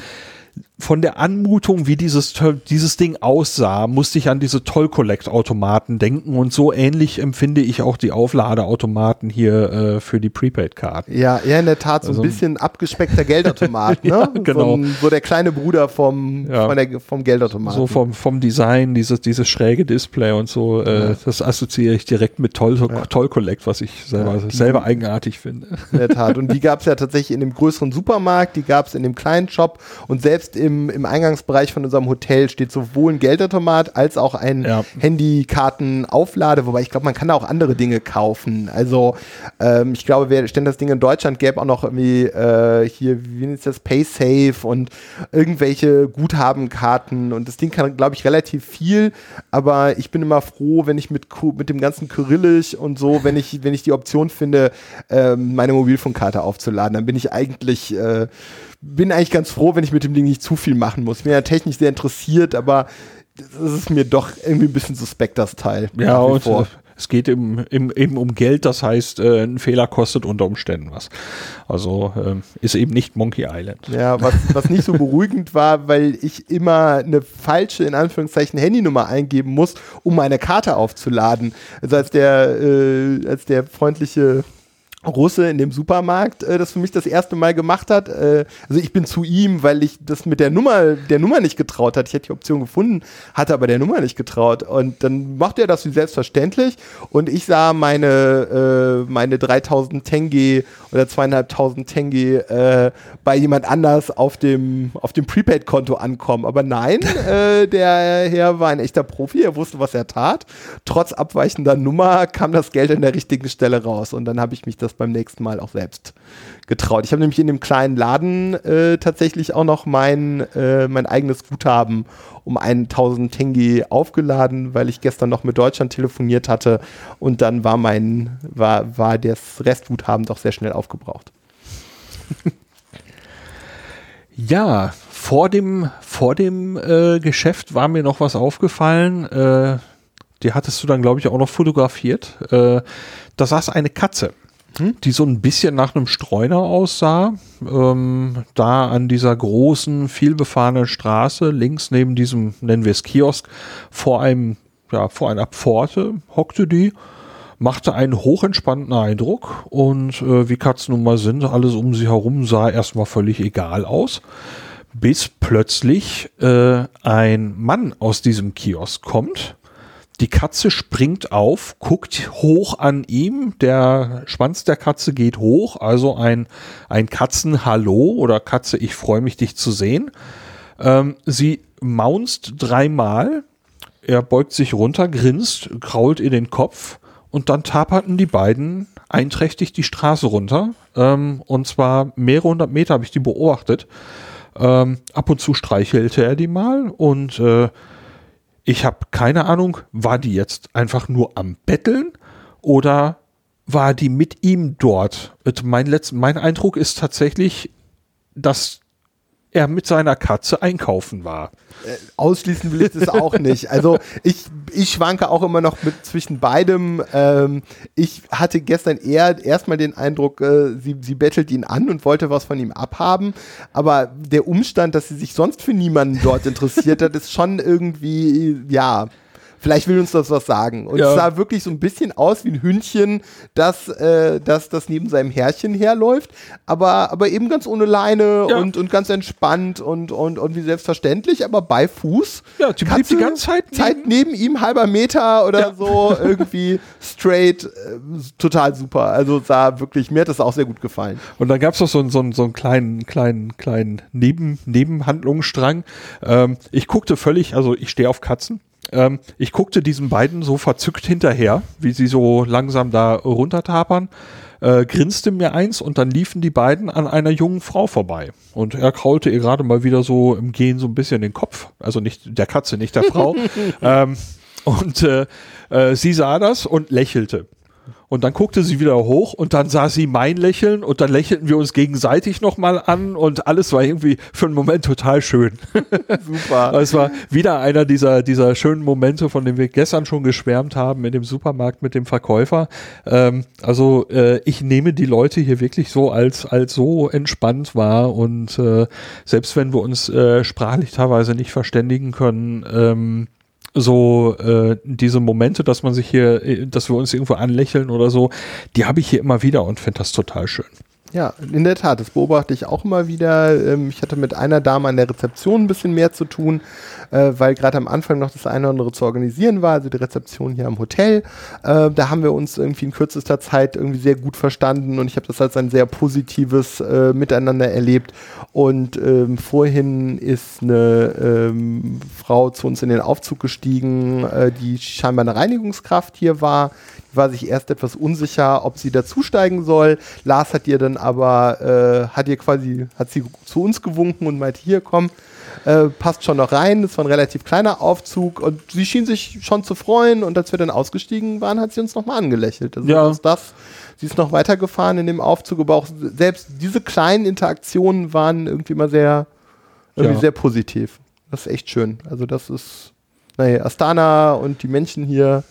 von der Anmutung, wie dieses, dieses Ding aussah, musste ich an diese Toll-Collect-Automaten denken und so ähnlich empfinde ich auch die Aufladeautomaten hier äh, für die Prepaid-Karten. Ja, ja, in der Tat, so also, ein bisschen abgespeckter Geldautomat, ne? ja, genau. So, so, der kleine Bruder vom, ja. der, vom Geldautomaten. So vom, vom Design, dieses, dieses schräge Display und so, äh, ja. das assoziiere ich direkt mit Toll, Toll Collect, was ich selber, selber eigenartig finde. In der Tat. Und die gab es ja tatsächlich in dem größeren Supermarkt, die gab es in dem kleinen Shop und selbst im im, im Eingangsbereich von unserem Hotel steht sowohl ein Geldautomat als auch ein ja. Handykartenauflade, wobei ich glaube, man kann da auch andere Dinge kaufen. Also ähm, ich glaube, wer denn das Ding in Deutschland gäbe auch noch irgendwie äh, hier, wie nennt das, PaySafe und irgendwelche Guthabenkarten und das Ding kann, glaube ich, relativ viel, aber ich bin immer froh, wenn ich mit, mit dem ganzen Kyrillisch und so, wenn ich, wenn ich die Option finde, äh, meine Mobilfunkkarte aufzuladen, dann bin ich eigentlich äh, bin eigentlich ganz froh, wenn ich mit dem Ding nicht zu viel machen muss. Mir ja technisch sehr interessiert, aber das ist mir doch irgendwie ein bisschen suspekt, das Teil. Ja, und vor. es geht eben, eben, um Geld, das heißt, äh, ein Fehler kostet unter Umständen was. Also äh, ist eben nicht Monkey Island. Ja, was, was nicht so beruhigend war, weil ich immer eine falsche, in Anführungszeichen, Handynummer eingeben muss, um meine Karte aufzuladen. Also als der, äh, als der freundliche Russe in dem Supermarkt äh, das für mich das erste Mal gemacht hat. Äh, also ich bin zu ihm, weil ich das mit der Nummer, der Nummer nicht getraut hat. Ich hätte die Option gefunden, hatte aber der Nummer nicht getraut. Und dann machte er das wie selbstverständlich und ich sah meine, äh, meine 3000 Tenge oder zweieinhalbtausend Tenge äh, bei jemand anders auf dem, auf dem Prepaid-Konto ankommen. Aber nein, äh, der Herr war ein echter Profi, er wusste, was er tat. Trotz abweichender Nummer kam das Geld an der richtigen Stelle raus und dann habe ich mich das das beim nächsten Mal auch selbst getraut. Ich habe nämlich in dem kleinen Laden äh, tatsächlich auch noch mein, äh, mein eigenes Guthaben um 1000 Tengi aufgeladen, weil ich gestern noch mit Deutschland telefoniert hatte und dann war mein, war, war das Restguthaben doch sehr schnell aufgebraucht. ja, vor dem, vor dem äh, Geschäft war mir noch was aufgefallen. Äh, die hattest du dann, glaube ich, auch noch fotografiert. Äh, da saß eine Katze? Die so ein bisschen nach einem Streuner aussah. Ähm, da an dieser großen, vielbefahrenen Straße, links neben diesem, nennen wir es Kiosk, vor einem, ja, vor einer Pforte hockte die, machte einen hochentspannten Eindruck und äh, wie Katzen nun mal sind, alles um sie herum sah erstmal völlig egal aus. Bis plötzlich äh, ein Mann aus diesem Kiosk kommt die Katze springt auf, guckt hoch an ihm, der Schwanz der Katze geht hoch, also ein, ein Katzen-Hallo oder Katze, ich freue mich, dich zu sehen. Ähm, sie maunzt dreimal, er beugt sich runter, grinst, krault in den Kopf und dann taperten die beiden einträchtig die Straße runter. Ähm, und zwar mehrere hundert Meter habe ich die beobachtet. Ähm, ab und zu streichelte er die mal und äh, ich habe keine Ahnung, war die jetzt einfach nur am Betteln oder war die mit ihm dort? Mein, letzt, mein Eindruck ist tatsächlich, dass er mit seiner Katze einkaufen war. Äh, ausschließen will ich das auch nicht. Also ich, ich schwanke auch immer noch mit zwischen beidem. Ähm, ich hatte gestern eher erstmal den Eindruck, äh, sie, sie bettelt ihn an und wollte was von ihm abhaben. Aber der Umstand, dass sie sich sonst für niemanden dort interessiert hat, ist schon irgendwie, ja, vielleicht will uns das was sagen. Und Ja. es sah wirklich so ein bisschen aus wie ein Hündchen, das, äh, das, das neben seinem Herrchen herläuft, aber, aber eben ganz ohne Leine Ja. und, und ganz entspannt und, und, und wie selbstverständlich, aber bei Fuß. Ja, die blieb die ganze Zeit neben- Zeit neben ihm, halber Meter oder Ja. so, irgendwie straight, äh, total super. Also sah wirklich, mir hat das auch sehr gut gefallen. Und dann gab's noch so, so, einen- so einen kleinen, kleinen, kleinen Neben, Nebenhandlungsstrang. Ähm, ich guckte völlig, also ich stehe auf Katzen. Ähm, ich guckte diesen beiden so verzückt hinterher, wie sie so langsam da runtertapern, äh, grinste mir eins und dann liefen die beiden an einer jungen Frau vorbei. Und er kraulte ihr gerade mal wieder so im Gehen so ein bisschen den Kopf. Also nicht der Katze, nicht der Frau. ähm, und äh, äh, sie sah das und lächelte. Und dann guckte sie wieder hoch und dann sah sie mein Lächeln und dann lächelten wir uns gegenseitig nochmal an und alles war irgendwie für einen Moment total schön. Super. Es war wieder einer dieser, dieser schönen Momente, von denen wir gestern schon geschwärmt haben in dem Supermarkt mit dem Verkäufer. Ähm, also äh, ich nehme die Leute hier wirklich so als, als so entspannt wahr und äh, selbst wenn wir uns äh, sprachlich teilweise nicht verständigen können, ähm, so äh, diese Momente, dass man sich hier, äh, dass wir uns irgendwo anlächeln oder so, die habe ich hier immer wieder und finde das total schön. Ja, in der Tat, das beobachte ich auch immer wieder. Ähm, Ich hatte mit einer Dame an der Rezeption ein bisschen mehr zu tun, äh, weil gerade am Anfang noch das eine oder andere zu organisieren war, also die Rezeption hier am Hotel. Äh, Da haben wir uns irgendwie in kürzester Zeit irgendwie sehr gut verstanden und ich habe das als ein sehr positives äh, Miteinander erlebt. Und ähm, vorhin ist eine ähm, Frau zu uns in den Aufzug gestiegen, äh, die scheinbar eine Reinigungskraft hier war. Die war sich erst etwas unsicher, ob sie dazusteigen soll. Lars hat ihr dann aber, äh, hat ihr quasi, hat sie zu uns gewunken und meinte, hier komm, äh, passt schon noch rein. Das war ein relativ kleiner Aufzug und sie schien sich schon zu freuen und als wir dann ausgestiegen waren, hat sie uns nochmal angelächelt. Also Ja. das. Sie ist noch weitergefahren in dem Aufzug, aber auch selbst diese kleinen Interaktionen waren irgendwie mal sehr, irgendwie Ja. sehr positiv. Das ist echt schön. Also das ist, naja, Astana und die Menschen hier,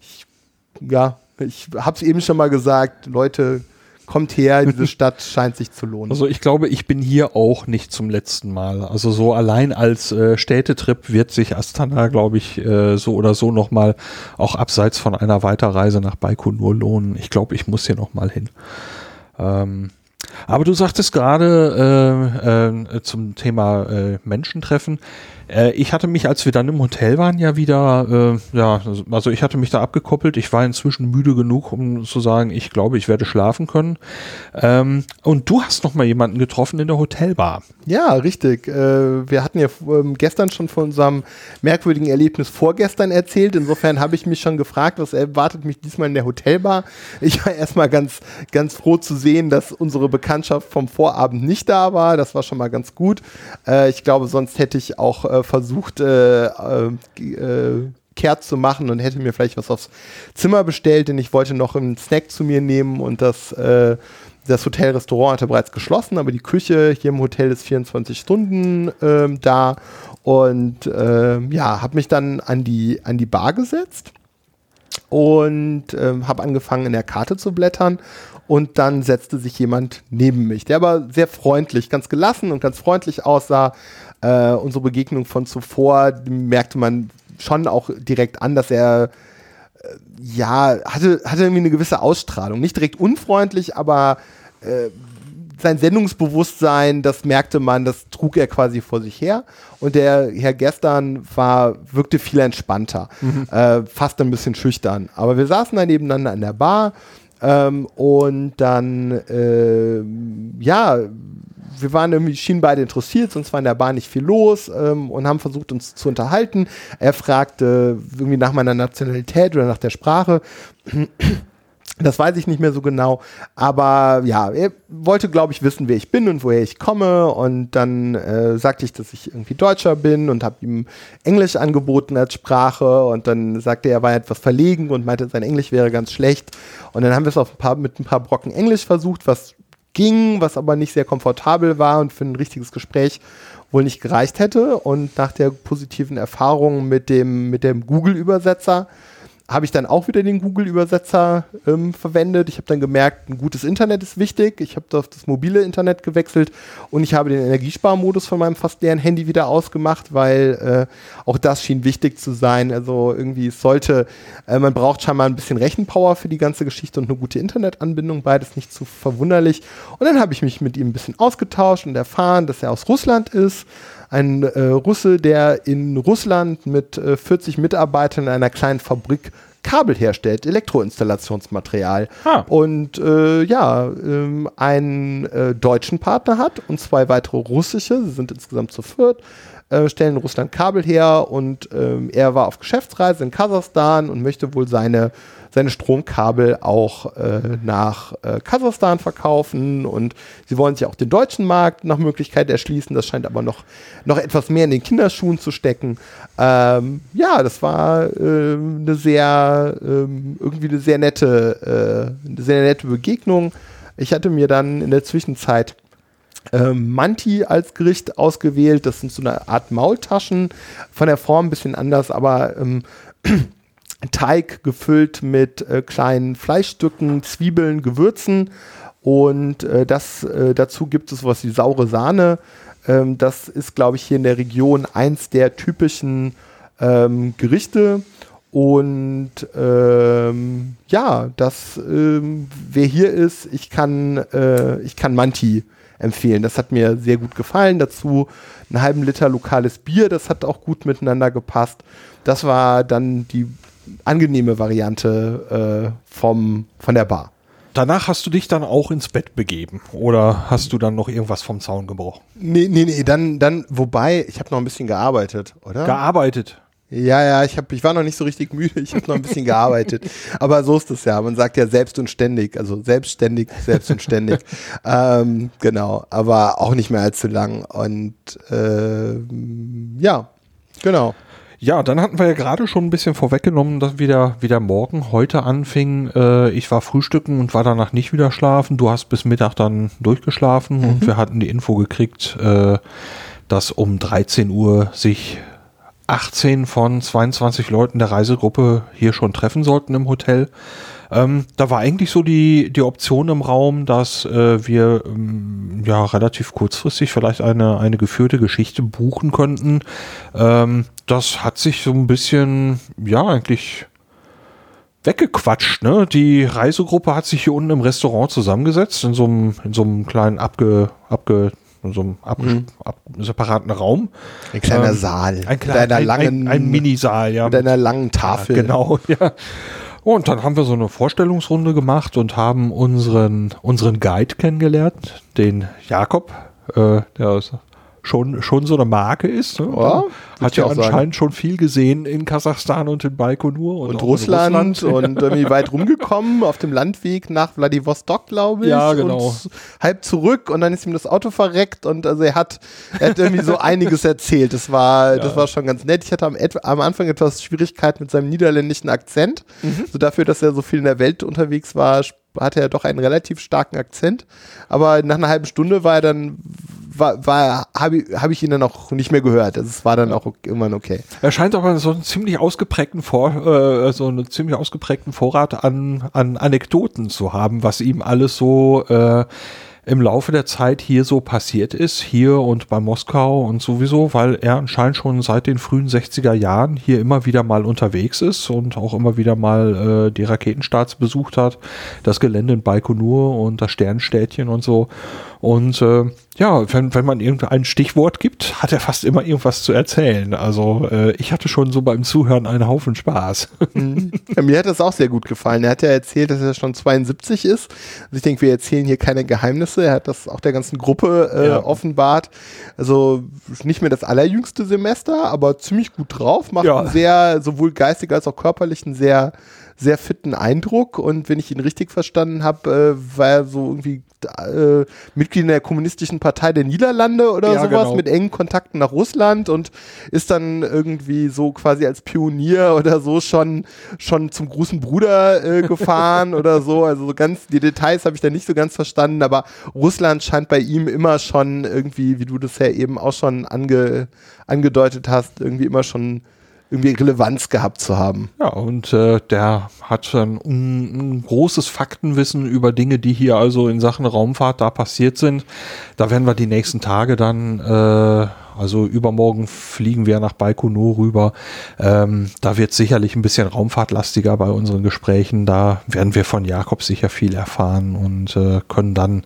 ich, ja, ich hab's eben schon mal gesagt, Leute, kommt her, diese Stadt scheint sich zu lohnen. Also ich glaube, ich bin hier auch nicht zum letzten Mal. Also so allein als äh, Städtetrip wird sich Astana, glaube ich, äh, so oder so nochmal auch abseits von einer Weiterreise nach Baikonur lohnen. Ich glaube, ich muss hier nochmal hin. Ähm, aber du sagtest gerade äh, äh, zum Thema äh, Menschentreffen. Äh, ich hatte mich, als wir dann im Hotel waren, ja wieder, äh, ja, also ich hatte mich da abgekoppelt. Ich war inzwischen müde genug, um zu sagen, ich glaube, ich werde schlafen können. Ähm, und du hast noch mal jemanden getroffen in der Hotelbar. Ja, richtig. Äh, wir hatten ja ähm, gestern schon von unserem merkwürdigen Erlebnis vorgestern erzählt. Insofern habe ich mich schon gefragt, was erwartet mich diesmal in der Hotelbar. Ich war erstmal ganz, ganz froh zu sehen, dass unsere Bekanntschaft vom Vorabend nicht da war. Das war schon mal ganz gut. Äh, ich glaube, sonst hätte ich auch äh, versucht, äh, äh, äh, kehrt zu machen und hätte mir vielleicht was aufs Zimmer bestellt, denn ich wollte noch einen Snack zu mir nehmen und das, äh, das Hotelrestaurant hatte bereits geschlossen, aber die Küche hier im Hotel ist 24 Stunden ähm, da und ähm, ja, habe mich dann an die, an die Bar gesetzt und ähm, habe angefangen in der Karte zu blättern und dann setzte sich jemand neben mich, der aber sehr freundlich, ganz gelassen und ganz freundlich aussah. Äh, unsere Begegnung von zuvor die merkte man schon auch direkt an, dass er äh, ja hatte, hatte irgendwie eine gewisse Ausstrahlung. Nicht direkt unfreundlich, aber äh, sein Sendungsbewusstsein, das merkte man, das trug er quasi vor sich her. Und der Herr gestern war, wirkte viel entspannter, äh, fast ein bisschen schüchtern. Aber wir saßen dann nebeneinander in der Bar ähm, und dann, äh, ja, wir waren irgendwie, schienen beide interessiert, sonst war in der Bar nicht viel los ähm, und haben versucht, uns zu unterhalten. Er fragte irgendwie nach meiner Nationalität oder nach der Sprache. Das weiß ich nicht mehr so genau. Aber ja, er wollte, glaube ich, wissen, wer ich bin und woher ich komme. Und dann äh, sagte ich, dass ich irgendwie Deutscher bin und habe ihm Englisch angeboten als Sprache. Und dann sagte er, er war etwas verlegen und meinte, sein Englisch wäre ganz schlecht. Und dann haben wir es auf ein paar, mit ein paar Brocken Englisch versucht, was ging, was aber nicht sehr komfortabel war und für ein richtiges Gespräch wohl nicht gereicht hätte. Und nach der positiven Erfahrung mit dem, mit dem Google-Übersetzer habe ich dann auch wieder den Google-Übersetzer ähm, verwendet. Ich habe dann gemerkt, ein gutes Internet ist wichtig. Ich habe auf das mobile Internet gewechselt und ich habe den Energiesparmodus von meinem fast leeren Handy wieder ausgemacht, weil äh, auch das schien wichtig zu sein. Also irgendwie sollte, äh, man braucht scheinbar ein bisschen Rechenpower für die ganze Geschichte und eine gute Internetanbindung, beides nicht zu verwunderlich. Und dann habe ich mich mit ihm ein bisschen ausgetauscht und erfahren, dass er aus Russland ist ein äh, Russe, der in Russland mit äh, 40 Mitarbeitern in einer kleinen Fabrik Kabel herstellt, Elektroinstallationsmaterial. Ah. Und äh, ja, ähm, einen äh, deutschen Partner hat und zwei weitere russische, sie sind insgesamt zu viert, äh, stellen in Russland Kabel her und ähm, er war auf Geschäftsreise in Kasachstan und möchte wohl seine seine Stromkabel auch äh, nach äh, Kasachstan verkaufen und sie wollen sich auch den deutschen Markt nach Möglichkeit erschließen. Das scheint aber noch, noch etwas mehr in den Kinderschuhen zu stecken. Ähm, ja, das war äh, eine sehr, ähm, irgendwie eine sehr nette, äh, eine sehr nette Begegnung. Ich hatte mir dann in der Zwischenzeit ähm, Manti als Gericht ausgewählt. Das sind so eine Art Maultaschen, von der Form ein bisschen anders, aber ähm, Teig gefüllt mit äh, kleinen Fleischstücken, Zwiebeln, Gewürzen und äh, das, äh, dazu gibt es was wie saure Sahne. Ähm, das ist, glaube ich, hier in der Region eins der typischen ähm, Gerichte. Und ähm, ja, das, ähm, wer hier ist, ich kann, äh, ich kann Manti empfehlen. Das hat mir sehr gut gefallen. Dazu einen halben Liter lokales Bier, das hat auch gut miteinander gepasst. Das war dann die angenehme Variante äh, vom, von der Bar. Danach hast du dich dann auch ins Bett begeben oder hast du dann noch irgendwas vom Zaun gebrochen? Nee, nee, nee, dann, dann wobei, ich habe noch ein bisschen gearbeitet, oder? Gearbeitet? Ja, ja, ich, hab, ich war noch nicht so richtig müde, ich habe noch ein bisschen gearbeitet. Aber so ist es ja, man sagt ja selbst und ständig, also selbstständig, selbst und ständig. ähm, genau, aber auch nicht mehr allzu lang. Und äh, ja, genau. Ja, dann hatten wir ja gerade schon ein bisschen vorweggenommen, dass wieder, wieder morgen heute anfing. Äh, ich war frühstücken und war danach nicht wieder schlafen. Du hast bis Mittag dann durchgeschlafen mhm. und wir hatten die Info gekriegt, äh, dass um 13 Uhr sich 18 von 22 Leuten der Reisegruppe hier schon treffen sollten im Hotel. Ähm, da war eigentlich so die, die Option im Raum, dass äh, wir ähm, ja relativ kurzfristig vielleicht eine, eine geführte Geschichte buchen könnten. Ähm, das hat sich so ein bisschen, ja, eigentlich weggequatscht. Ne? Die Reisegruppe hat sich hier unten im Restaurant zusammengesetzt, in so einem, in so einem kleinen abge, abge in so einem ab, mhm. ab, separaten Raum. Ein kleiner ähm, Saal. Ein, kleiner, ein, langen, ein, ein Minisaal, ja. Mit einer langen Tafel. Ja, genau, ja. Und dann haben wir so eine Vorstellungsrunde gemacht und haben unseren, unseren Guide kennengelernt, den Jakob, äh, der ist schon, schon so eine Marke ist. Ne? Ja, hat ja anscheinend sagen. schon viel gesehen in Kasachstan und in Baikonur und, und Russland, Russland, und irgendwie weit rumgekommen auf dem Landweg nach Vladivostok, glaube ich. Ja, genau. Und halb zurück und dann ist ihm das Auto verreckt und also er hat, er hat irgendwie so einiges erzählt. Das war, ja. das war schon ganz nett. Ich hatte am, am Anfang etwas Schwierigkeit mit seinem niederländischen Akzent. Mhm. So dafür, dass er so viel in der Welt unterwegs war, hatte er doch einen relativ starken Akzent. Aber nach einer halben Stunde war er dann war, war habe ich, hab ich ihn dann auch nicht mehr gehört. Also es war dann auch irgendwann okay. Er scheint aber so einen ziemlich ausgeprägten Vor, äh, so einen ziemlich ausgeprägten Vorrat an, an Anekdoten zu haben, was ihm alles so äh, im Laufe der Zeit hier so passiert ist, hier und bei Moskau und sowieso, weil er anscheinend schon seit den frühen 60er Jahren hier immer wieder mal unterwegs ist und auch immer wieder mal äh, die Raketenstarts besucht hat, das Gelände in Baikonur und das Sternstädtchen und so. Und äh, ja, wenn, wenn man irgendein Stichwort gibt, hat er fast immer irgendwas zu erzählen. Also äh, ich hatte schon so beim Zuhören einen Haufen Spaß. Mhm. Ja, mir hat das auch sehr gut gefallen. Er hat ja erzählt, dass er schon 72 ist. Also ich denke, wir erzählen hier keine Geheimnisse. Er hat das auch der ganzen Gruppe äh, ja. offenbart. Also nicht mehr das allerjüngste Semester, aber ziemlich gut drauf. Macht ja. einen sehr, sowohl geistig als auch körperlich einen sehr sehr fitten Eindruck und wenn ich ihn richtig verstanden habe, äh, war er so irgendwie äh, Mitglied in der kommunistischen Partei der Niederlande oder ja, sowas genau. mit engen Kontakten nach Russland und ist dann irgendwie so quasi als Pionier oder so schon schon zum großen Bruder äh, gefahren oder so. Also so ganz die Details habe ich da nicht so ganz verstanden, aber Russland scheint bei ihm immer schon irgendwie, wie du das ja eben auch schon ange, angedeutet hast, irgendwie immer schon irgendwie Relevanz gehabt zu haben. Ja, und äh, der hat ein, ein, großes Faktenwissen über Dinge, die hier also in Sachen Raumfahrt da passiert sind. Da werden wir die nächsten Tage dann, äh, also übermorgen fliegen wir nach Baikonur rüber. Ähm, da wird sicherlich ein bisschen raumfahrtlastiger bei unseren Gesprächen. Da werden wir von Jakob sicher viel erfahren und äh, können dann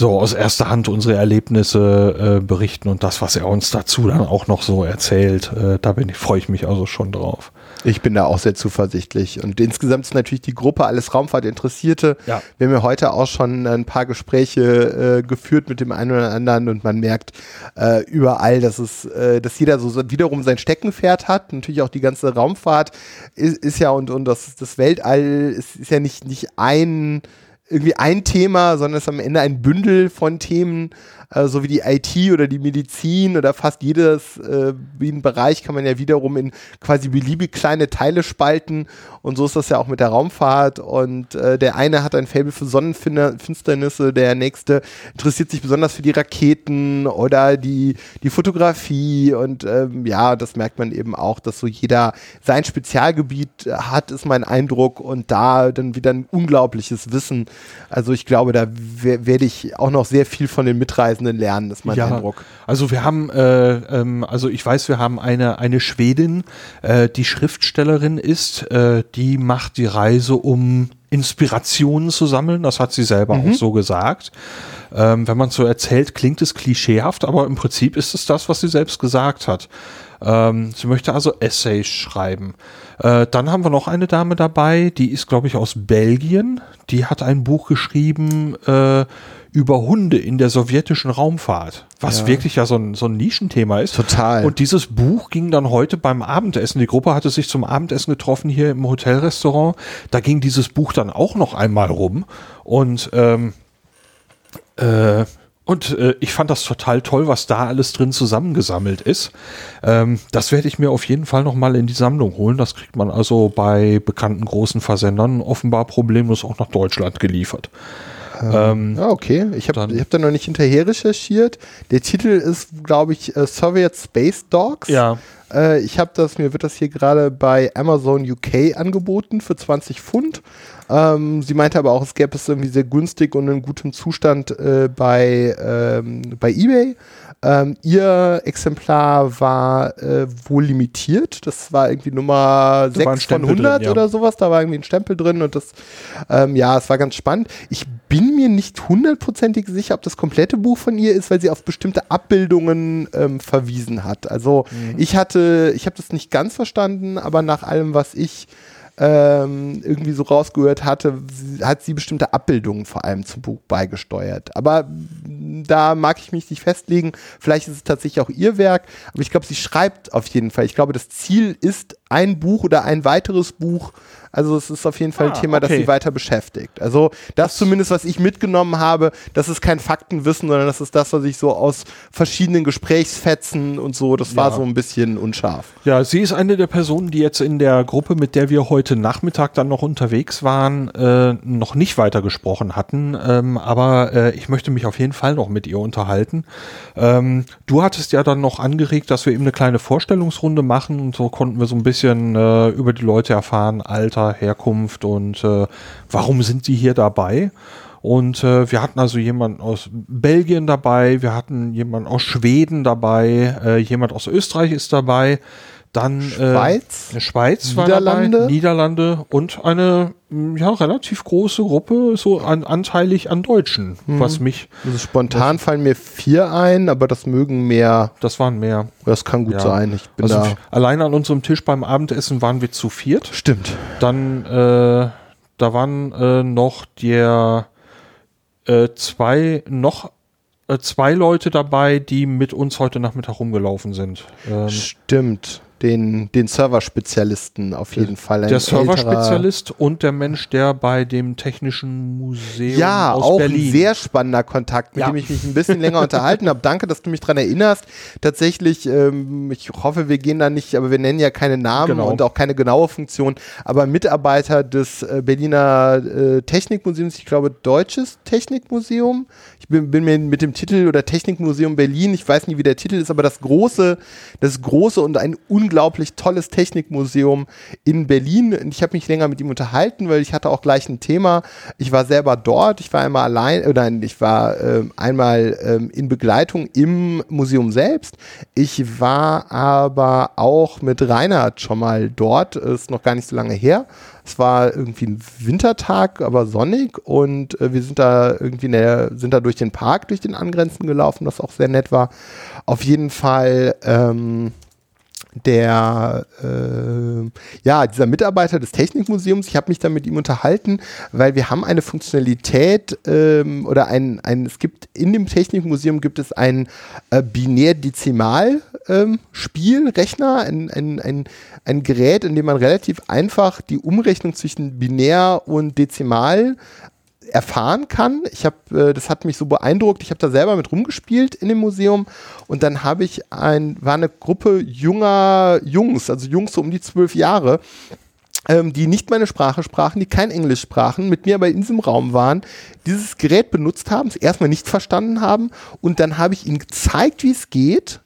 so aus erster Hand unsere Erlebnisse äh, berichten und das, was er uns dazu dann auch noch so erzählt, äh, da bin ich, freue ich mich also schon drauf. Ich bin da auch sehr zuversichtlich. Und insgesamt ist natürlich die Gruppe alles Raumfahrtinteressierte. Ja. Wir haben ja heute auch schon ein paar Gespräche äh, geführt mit dem einen oder anderen und man merkt äh, überall, dass es, äh, dass jeder so wiederum sein Steckenpferd hat. Natürlich auch die ganze Raumfahrt ist, ist ja und, und das, das Weltall ist, ist ja nicht, nicht ein irgendwie ein Thema, sondern es ist am Ende ein Bündel von Themen, äh, so wie die IT oder die Medizin oder fast jedes äh, Bereich kann man ja wiederum in quasi beliebig kleine Teile spalten. Und so ist das ja auch mit der Raumfahrt. Und äh, der eine hat ein Faible für Sonnenfinsternisse, der nächste interessiert sich besonders für die Raketen oder die, die Fotografie. Und ähm, ja, das merkt man eben auch, dass so jeder sein Spezialgebiet hat, ist mein Eindruck. Und da dann wieder ein unglaubliches Wissen. Also ich glaube, da werde ich auch noch sehr viel von den Mitreisenden Reisenden lernen, ist mein ja, Eindruck. Also wir haben, äh, ähm, also ich weiß, wir haben eine, eine Schwedin, äh, die Schriftstellerin ist, äh, die macht die Reise, um Inspirationen zu sammeln. Das hat sie selber mhm. auch so gesagt. Ähm, wenn man so erzählt, klingt es klischeehaft, aber im Prinzip ist es das, was sie selbst gesagt hat. Ähm, sie möchte also Essays schreiben. Äh, dann haben wir noch eine Dame dabei, die ist, glaube ich, aus Belgien. Die hat ein Buch geschrieben äh, über Hunde in der sowjetischen Raumfahrt, was ja. wirklich ja so ein, so ein Nischenthema ist. Total. Und dieses Buch ging dann heute beim Abendessen. Die Gruppe hatte sich zum Abendessen getroffen hier im Hotelrestaurant. Da ging dieses Buch dann auch noch einmal rum. Und ähm, äh, und äh, ich fand das total toll, was da alles drin zusammengesammelt ist. Ähm, das werde ich mir auf jeden Fall nochmal in die Sammlung holen. Das kriegt man also bei bekannten großen Versendern offenbar problemlos auch nach Deutschland geliefert. Ähm, ja, okay. Ich habe hab da noch nicht hinterher recherchiert. Der Titel ist, glaube ich, uh, Soviet Space Dogs. Ja. Äh, ich habe das, mir wird das hier gerade bei Amazon UK angeboten für 20 Pfund. Ähm, sie meinte aber auch, es gäbe es irgendwie sehr günstig und in gutem Zustand äh, bei, ähm, bei eBay. Ähm, ihr Exemplar war äh, wohl limitiert. Das war irgendwie Nummer da 6 von 100 drin, ja. oder sowas. Da war irgendwie ein Stempel drin und das, ähm, ja, es war ganz spannend. Ich bin mir nicht hundertprozentig sicher, ob das komplette Buch von ihr ist, weil sie auf bestimmte Abbildungen ähm, verwiesen hat. Also mhm. ich hatte, ich habe das nicht ganz verstanden, aber nach allem, was ich ähm, irgendwie so rausgehört hatte, hat sie bestimmte Abbildungen vor allem zum Buch beigesteuert. Aber da mag ich mich nicht festlegen. Vielleicht ist es tatsächlich auch ihr Werk, aber ich glaube, sie schreibt auf jeden Fall. Ich glaube, das Ziel ist ein Buch oder ein weiteres Buch also es ist auf jeden Fall ah, ein Thema, okay. das sie weiter beschäftigt. Also das zumindest, was ich mitgenommen habe, das ist kein Faktenwissen, sondern das ist das, was ich so aus verschiedenen Gesprächsfetzen und so, das ja. war so ein bisschen unscharf. Ja, sie ist eine der Personen, die jetzt in der Gruppe, mit der wir heute Nachmittag dann noch unterwegs waren, äh, noch nicht weiter gesprochen hatten. Ähm, aber äh, ich möchte mich auf jeden Fall noch mit ihr unterhalten. Ähm, du hattest ja dann noch angeregt, dass wir eben eine kleine Vorstellungsrunde machen und so konnten wir so ein bisschen äh, über die Leute erfahren, Alter, Alter, Herkunft und äh, warum sind sie hier dabei? Und äh, wir hatten also jemanden aus Belgien dabei, wir hatten jemanden aus Schweden dabei, äh, jemand aus Österreich ist dabei, dann Schweiz, äh, Schweiz Niederlande. dabei, Niederlande und eine ja relativ große Gruppe so an, anteilig an Deutschen, mhm. was mich also spontan was, fallen mir vier ein, aber das mögen mehr. Das waren mehr. Das kann gut ja. sein. Ich bin also da allein an unserem Tisch beim Abendessen waren wir zu viert. Stimmt. Dann äh, da waren äh, noch der äh, zwei noch äh, zwei Leute dabei, die mit uns heute Nachmittag rumgelaufen sind. Ähm, Stimmt den, den Server-Spezialisten auf jeden Fall. der Server-Spezialist und der Mensch, der bei dem Technischen Museum ja, aus auch Berlin. ein sehr spannender Kontakt, mit ja. dem ich mich ein bisschen länger unterhalten habe. Danke, dass du mich daran erinnerst. Tatsächlich, ähm, ich hoffe, wir gehen da nicht, aber wir nennen ja keine Namen genau. und auch keine genaue Funktion, aber Mitarbeiter des äh, Berliner äh, Technikmuseums, ich glaube Deutsches Technikmuseum. Ich bin, bin mir mit dem Titel oder Technikmuseum Berlin, ich weiß nicht, wie der Titel ist, aber das große, das große und ein unglaublich unglaublich tolles Technikmuseum in Berlin. Ich habe mich länger mit ihm unterhalten, weil ich hatte auch gleich ein Thema. Ich war selber dort, ich war einmal allein, oder ich war äh, einmal ähm, in Begleitung im Museum selbst. Ich war aber auch mit Reinhard schon mal dort, ist noch gar nicht so lange her. Es war irgendwie ein Wintertag, aber sonnig und äh, wir sind da irgendwie der, sind da durch den Park, durch den Angrenzen gelaufen, was auch sehr nett war. Auf jeden Fall ähm, der äh, ja dieser Mitarbeiter des Technikmuseums, ich habe mich da mit ihm unterhalten, weil wir haben eine Funktionalität ähm, oder ein, ein es gibt in dem Technikmuseum gibt es ein äh, binär-dezimal ähm, Spielrechner, ein, ein, ein, ein Gerät, in dem man relativ einfach die Umrechnung zwischen binär und dezimal erfahren kann. Ich habe, äh, das hat mich so beeindruckt. Ich habe da selber mit rumgespielt in dem Museum und dann habe ich ein, war eine Gruppe junger Jungs, also Jungs so um die zwölf Jahre, ähm, die nicht meine Sprache sprachen, die kein Englisch sprachen, mit mir aber in diesem Raum waren, dieses Gerät benutzt haben, es erstmal nicht verstanden haben und dann habe ich ihnen gezeigt, wie es geht.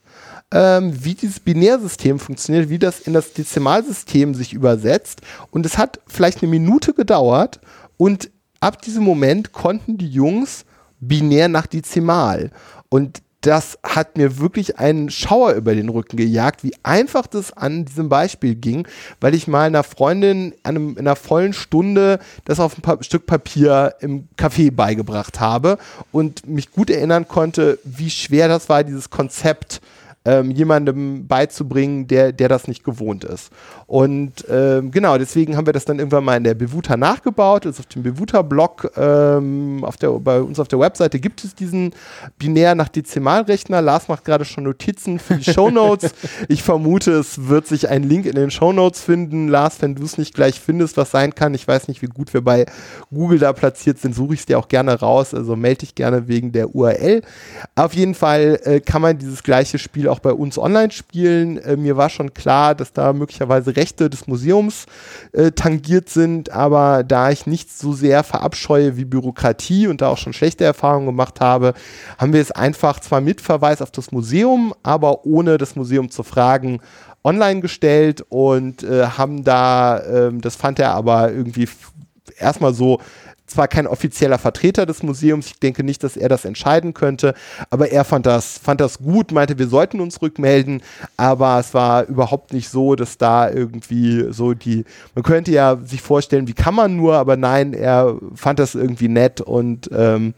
Ähm, wie dieses Binärsystem funktioniert, wie das in das Dezimalsystem sich übersetzt. Und es hat vielleicht eine Minute gedauert und ab diesem Moment konnten die Jungs binär nach Dezimal. Und das hat mir wirklich einen Schauer über den Rücken gejagt, wie einfach das an diesem Beispiel ging, weil ich mal einer Freundin einem, in einer vollen Stunde das auf ein pa Stück Papier im Café beigebracht habe und mich gut erinnern konnte, wie schwer das war, dieses Konzept ähm, jemandem beizubringen, der, der das nicht gewohnt ist. Und ähm, genau, deswegen haben wir das dann irgendwann mal in der Bewuta nachgebaut. Also auf dem Bewuta-Blog ähm, bei uns auf der Webseite gibt es diesen binär nach Dezimalrechner. Lars macht gerade schon Notizen für die Shownotes. ich vermute, es wird sich ein Link in den Shownotes finden. Lars, wenn du es nicht gleich findest, was sein kann, ich weiß nicht, wie gut wir bei Google da platziert sind, suche ich es dir auch gerne raus. Also melde dich gerne wegen der URL. Auf jeden Fall äh, kann man dieses gleiche Spiel auch bei uns online spielen. Äh, mir war schon klar, dass da möglicherweise Rechte des Museums äh, tangiert sind, aber da ich nicht so sehr verabscheue wie Bürokratie und da auch schon schlechte Erfahrungen gemacht habe, haben wir es einfach zwar mit Verweis auf das Museum, aber ohne das Museum zu fragen, online gestellt und äh, haben da, ähm, das fand er aber irgendwie erstmal so zwar kein offizieller Vertreter des Museums, ich denke nicht, dass er das entscheiden könnte, aber er fand das, fand das gut, meinte, wir sollten uns rückmelden, aber es war überhaupt nicht so, dass da irgendwie so die, man könnte ja sich vorstellen, wie kann man nur, aber nein, er fand das irgendwie nett und ähm,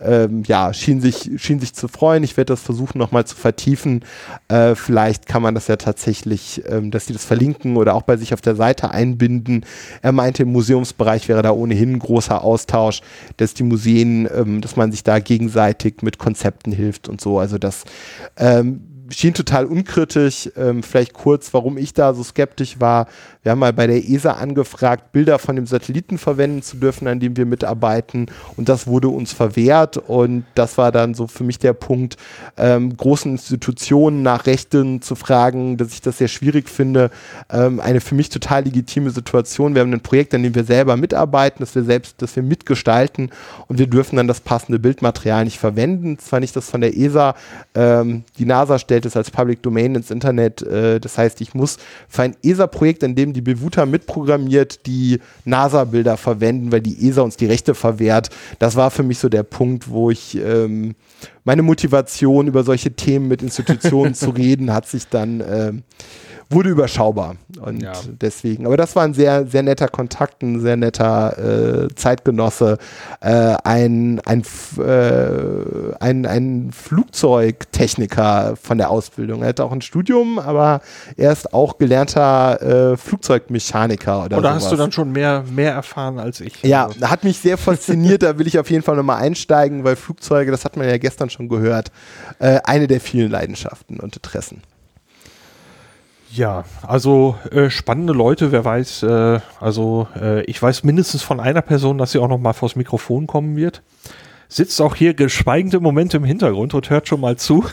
ähm, ja, schien sich, schien sich zu freuen. Ich werde das versuchen nochmal zu vertiefen. Äh, vielleicht kann man das ja tatsächlich, ähm, dass sie das verlinken oder auch bei sich auf der Seite einbinden. Er meinte, im Museumsbereich wäre da ohnehin ein großer Austausch, dass die Museen, ähm, dass man sich da gegenseitig mit Konzepten hilft und so. Also das ähm, schien total unkritisch. Ähm, vielleicht kurz, warum ich da so skeptisch war. Wir haben mal bei der ESA angefragt, Bilder von dem Satelliten verwenden zu dürfen, an dem wir mitarbeiten. Und das wurde uns verwehrt. Und das war dann so für mich der Punkt, ähm, großen Institutionen nach Rechten zu fragen, dass ich das sehr schwierig finde. Ähm, eine für mich total legitime Situation. Wir haben ein Projekt, an dem wir selber mitarbeiten, das wir selbst, das wir mitgestalten. Und wir dürfen dann das passende Bildmaterial nicht verwenden. Zwar nicht das von der ESA. Ähm, die NASA stellt es als Public Domain ins Internet. Äh, das heißt, ich muss für ein ESA-Projekt, in dem die Bewuta mitprogrammiert, die NASA-Bilder verwenden, weil die ESA uns die Rechte verwehrt. Das war für mich so der Punkt, wo ich ähm, meine Motivation über solche Themen mit Institutionen zu reden, hat sich dann ähm, wurde überschaubar. Und ja. deswegen, aber das war ein sehr, sehr netter Kontakt, ein sehr netter äh, Zeitgenosse, äh, ein, ein, äh, ein, ein Flugzeugtechniker von der Ausbildung. Er hat auch ein Studium, aber er ist auch gelernter äh, Flugzeugmechaniker oder Oder sowas. hast du dann schon mehr, mehr erfahren als ich? Ja, also. hat mich sehr fasziniert, da will ich auf jeden Fall nochmal einsteigen, weil Flugzeuge, das hat man ja gestern schon gehört, äh, eine der vielen Leidenschaften und Interessen. Ja, also äh, spannende Leute, wer weiß, äh, also äh, ich weiß mindestens von einer Person, dass sie auch noch mal vors Mikrofon kommen wird. Sitzt auch hier geschweigende Momente im Hintergrund und hört schon mal zu.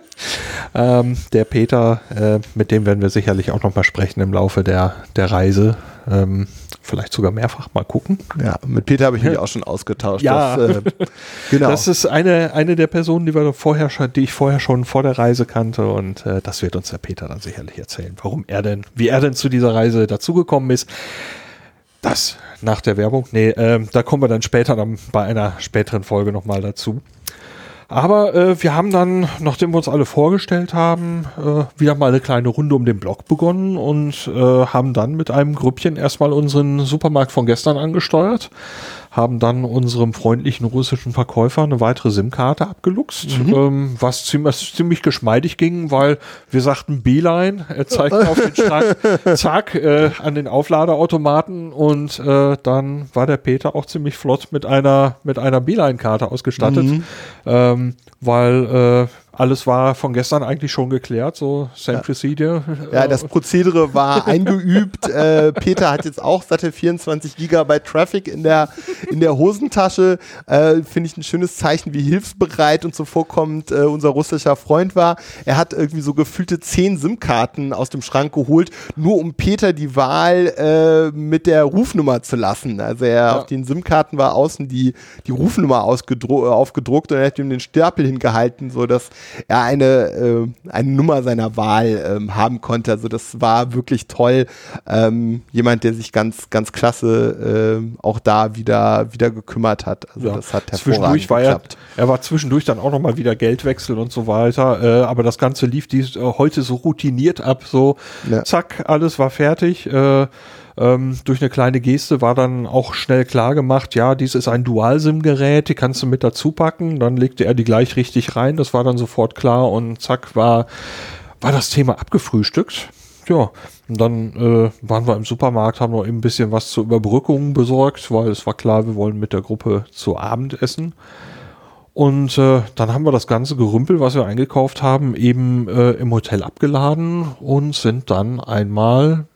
ähm, der Peter, äh, mit dem werden wir sicherlich auch noch mal sprechen im Laufe der, der Reise. Ähm, vielleicht sogar mehrfach mal gucken. Ja, mit Peter habe ich mich auch schon ausgetauscht. Ja. Das, äh, genau. Das ist eine, eine der Personen, die, wir vorher die ich vorher schon vor der Reise kannte und äh, das wird uns der Peter dann sicherlich erzählen, warum er denn, wie er denn zu dieser Reise dazugekommen ist. Das nach der Werbung. Nee, ähm, da kommen wir dann später dann bei einer späteren Folge nochmal dazu. Aber äh, wir haben dann, nachdem wir uns alle vorgestellt haben, äh, wieder mal eine kleine Runde um den Block begonnen und äh, haben dann mit einem Grüppchen erstmal unseren Supermarkt von gestern angesteuert haben dann unserem freundlichen russischen Verkäufer eine weitere SIM-Karte abgeluchst, mhm. ähm, was ziemlich, ziemlich geschmeidig ging, weil wir sagten Beeline, er zeigt auf den Schrank, zack, äh, an den Aufladeautomaten und äh, dann war der Peter auch ziemlich flott mit einer, mit einer Beeline-Karte ausgestattet, mhm. ähm, weil äh, alles war von gestern eigentlich schon geklärt, so same ja. procedure. Ja, das Prozedere war eingeübt. äh, Peter hat jetzt auch satte 24 Gigabyte Traffic in der, in der Hosentasche. Äh, Finde ich ein schönes Zeichen, wie hilfsbereit und so vorkommt äh, unser russischer Freund war. Er hat irgendwie so gefühlte 10 SIM-Karten aus dem Schrank geholt, nur um Peter die Wahl äh, mit der Rufnummer zu lassen. Also er ja. auf den SIM-Karten war außen die, die Rufnummer aufgedruckt und er hat ihm den Stapel hingehalten, so dass er eine, äh, eine Nummer seiner Wahl ähm, haben konnte. Also das war wirklich toll. Ähm, jemand, der sich ganz, ganz klasse äh, auch da wieder, wieder gekümmert hat. Also ja. das hat hervorragend war geklappt. Er, er war zwischendurch dann auch nochmal wieder Geldwechsel und so weiter. Äh, aber das Ganze lief dies, äh, heute so routiniert ab. So ja. zack, alles war fertig. Äh, ähm, durch eine kleine Geste war dann auch schnell klar gemacht, ja, dies ist ein Dual-SIM-Gerät, die kannst du mit dazu packen. Dann legte er die gleich richtig rein, das war dann sofort klar und zack, war, war das Thema abgefrühstückt. Ja, und dann äh, waren wir im Supermarkt, haben noch ein bisschen was zur Überbrückung besorgt, weil es war klar, wir wollen mit der Gruppe zu Abend essen. Und äh, dann haben wir das ganze Gerümpel, was wir eingekauft haben, eben äh, im Hotel abgeladen und sind dann einmal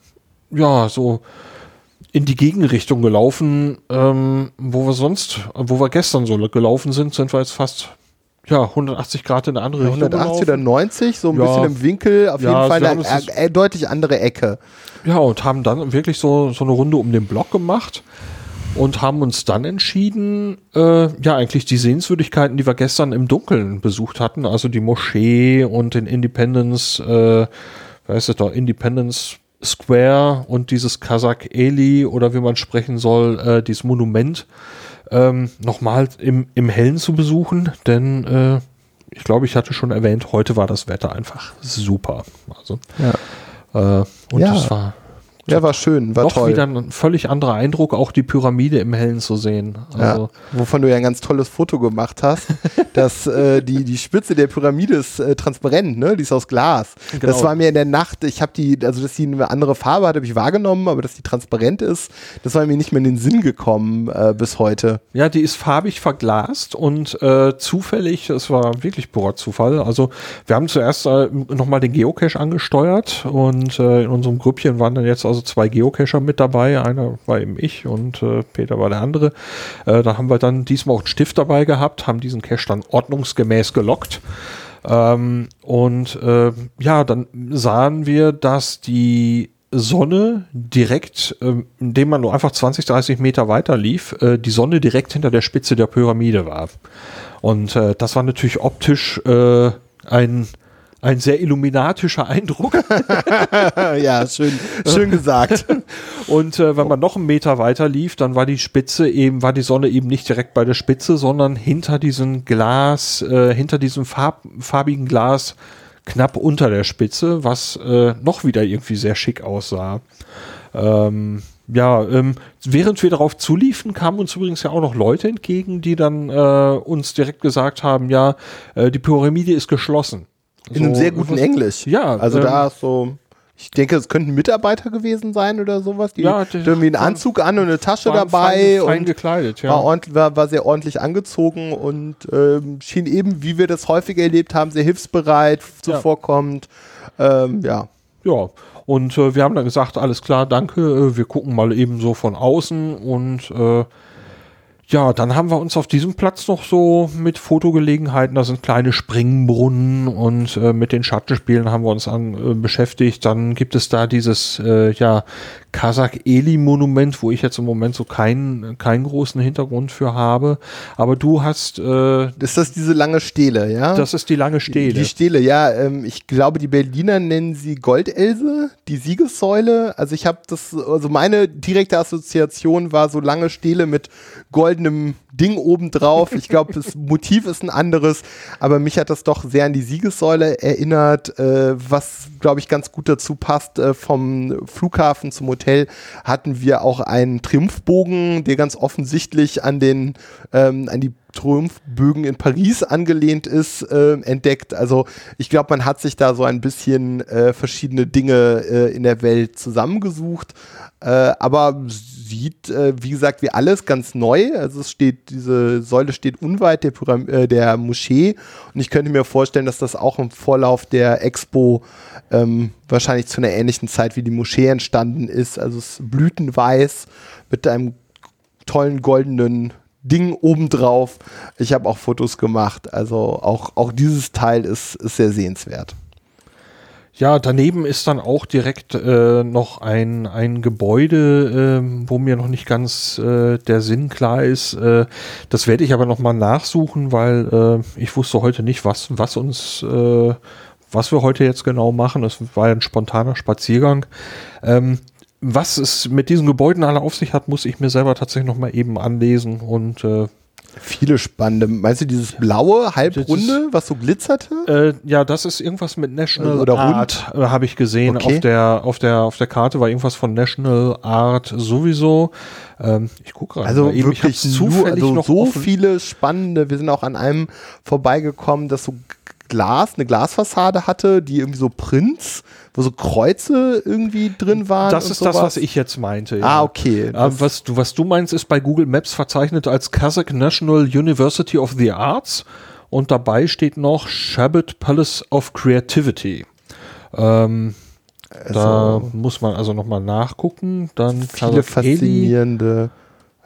ja, so in die Gegenrichtung gelaufen, ähm, wo wir sonst, wo wir gestern so gelaufen sind, sind wir jetzt fast ja, 180 Grad in eine andere ja, Richtung 180 oder 90, so ein ja. bisschen im Winkel, auf ja, jeden Fall eine äh, deutlich andere Ecke. Ja, und haben dann wirklich so, so eine Runde um den Block gemacht und haben uns dann entschieden, äh, ja, eigentlich die Sehenswürdigkeiten, die wir gestern im Dunkeln besucht hatten, also die Moschee und den Independence, äh, weißt du doch, Independence Square und dieses Kazak Eli oder wie man sprechen soll, äh, dieses Monument ähm, nochmal im, im Hellen zu besuchen, denn äh, ich glaube, ich hatte schon erwähnt, heute war das Wetter einfach super. Also, ja. Äh, und ja. es war ja, war schön, war Doch toll. wieder ein völlig anderer Eindruck, auch die Pyramide im Hellen zu sehen. Also ja, wovon du ja ein ganz tolles Foto gemacht hast, dass äh, die, die Spitze der Pyramide ist äh, transparent, ne? Die ist aus Glas. Genau. Das war mir in der Nacht, ich habe die, also dass die eine andere Farbe hat, habe ich wahrgenommen, aber dass die transparent ist, das war mir nicht mehr in den Sinn gekommen äh, bis heute. Ja, die ist farbig verglast und äh, zufällig, es war wirklich purer Zufall. Also wir haben zuerst äh, nochmal den Geocache angesteuert und äh, in unserem Grüppchen waren dann jetzt also zwei Geocacher mit dabei. Einer war eben ich und äh, Peter war der andere. Äh, da haben wir dann diesmal auch einen Stift dabei gehabt, haben diesen Cache dann ordnungsgemäß gelockt. Ähm, und äh, ja, dann sahen wir, dass die Sonne direkt, äh, indem man nur einfach 20, 30 Meter weiter lief, äh, die Sonne direkt hinter der Spitze der Pyramide war. Und äh, das war natürlich optisch äh, ein ein sehr illuminatischer Eindruck. ja, schön, schön gesagt. Und äh, wenn man noch einen Meter weiter lief, dann war die Spitze eben, war die Sonne eben nicht direkt bei der Spitze, sondern hinter diesem Glas, äh, hinter diesem farb, farbigen Glas knapp unter der Spitze, was äh, noch wieder irgendwie sehr schick aussah. Ähm, ja, ähm, während wir darauf zuliefen, kamen uns übrigens ja auch noch Leute entgegen, die dann äh, uns direkt gesagt haben, ja, äh, die Pyramide ist geschlossen. In so, einem sehr guten Englisch. Ja. Also ähm, da ist so, ich denke, es könnten Mitarbeiter gewesen sein oder sowas. Die ja, die irgendwie einen Anzug an und eine Tasche dabei. Fein, fein und gekleidet, ja. War, war, war, sehr ordentlich angezogen und ähm, schien eben, wie wir das häufig erlebt haben, sehr hilfsbereit, zuvorkommend. Ja. Ähm, ja. Ja. Und äh, wir haben dann gesagt, alles klar, danke, äh, wir gucken mal eben so von außen und äh, ja, dann haben wir uns auf diesem Platz noch so mit Fotogelegenheiten, da sind kleine Springbrunnen und äh, mit den Schattenspielen haben wir uns an äh, beschäftigt. Dann gibt es da dieses äh, ja Kazakh-Eli-Monument, wo ich jetzt im Moment so keinen, keinen großen Hintergrund für habe. Aber du hast. Äh, ist das diese lange Stele, ja? Das ist die lange Stele. Die Stele, ja. Ähm, ich glaube, die Berliner nennen sie Goldelse, die Siegessäule. Also ich habe das, also meine direkte Assoziation war so lange Stele mit goldenem Ding obendrauf. Ich glaube, das Motiv ist ein anderes, aber mich hat das doch sehr an die Siegessäule erinnert, äh, was, glaube ich, ganz gut dazu passt. Äh, vom Flughafen zum Hotel hatten wir auch einen Triumphbogen, der ganz offensichtlich an den, ähm, an die Triumphbögen in Paris angelehnt ist, äh, entdeckt. Also ich glaube, man hat sich da so ein bisschen äh, verschiedene Dinge äh, in der Welt zusammengesucht. Äh, aber sieht, äh, wie gesagt, wie alles ganz neu. Also es steht, diese Säule steht unweit der, Pyram äh, der Moschee und ich könnte mir vorstellen, dass das auch im Vorlauf der Expo ähm, wahrscheinlich zu einer ähnlichen Zeit wie die Moschee entstanden ist. Also es ist blütenweiß mit einem tollen goldenen Ding obendrauf. Ich habe auch Fotos gemacht. Also auch, auch dieses Teil ist, ist sehr sehenswert. Ja, daneben ist dann auch direkt äh, noch ein, ein Gebäude, äh, wo mir noch nicht ganz äh, der Sinn klar ist. Äh, das werde ich aber nochmal nachsuchen, weil äh, ich wusste heute nicht, was, was uns, äh, was wir heute jetzt genau machen. Es war ein spontaner Spaziergang. Ähm, was es mit diesen Gebäuden alle auf sich hat, muss ich mir selber tatsächlich nochmal eben anlesen und äh, Viele spannende. Meinst du dieses blaue, halbrunde, was so glitzerte? Äh, ja, das ist irgendwas mit National Oder Art, äh, habe ich gesehen. Okay. Auf, der, auf, der, auf der Karte war irgendwas von National Art sowieso. Ähm, ich gucke gerade Also eben. Ich wirklich hab's nur, zufällig also noch so offen. viele spannende. Wir sind auch an einem vorbeigekommen, das so Glas, eine Glasfassade hatte, die irgendwie so Prints, wo so Kreuze irgendwie drin waren. Das ist das, sowas. was ich jetzt meinte. Ah, okay. Ah, was, du, was du meinst, ist bei Google Maps verzeichnet als Kazakh National University of the Arts und dabei steht noch Shabbat Palace of Creativity. Ähm, da Also- muss man also nochmal nachgucken. Dann viele Kazakh Eli.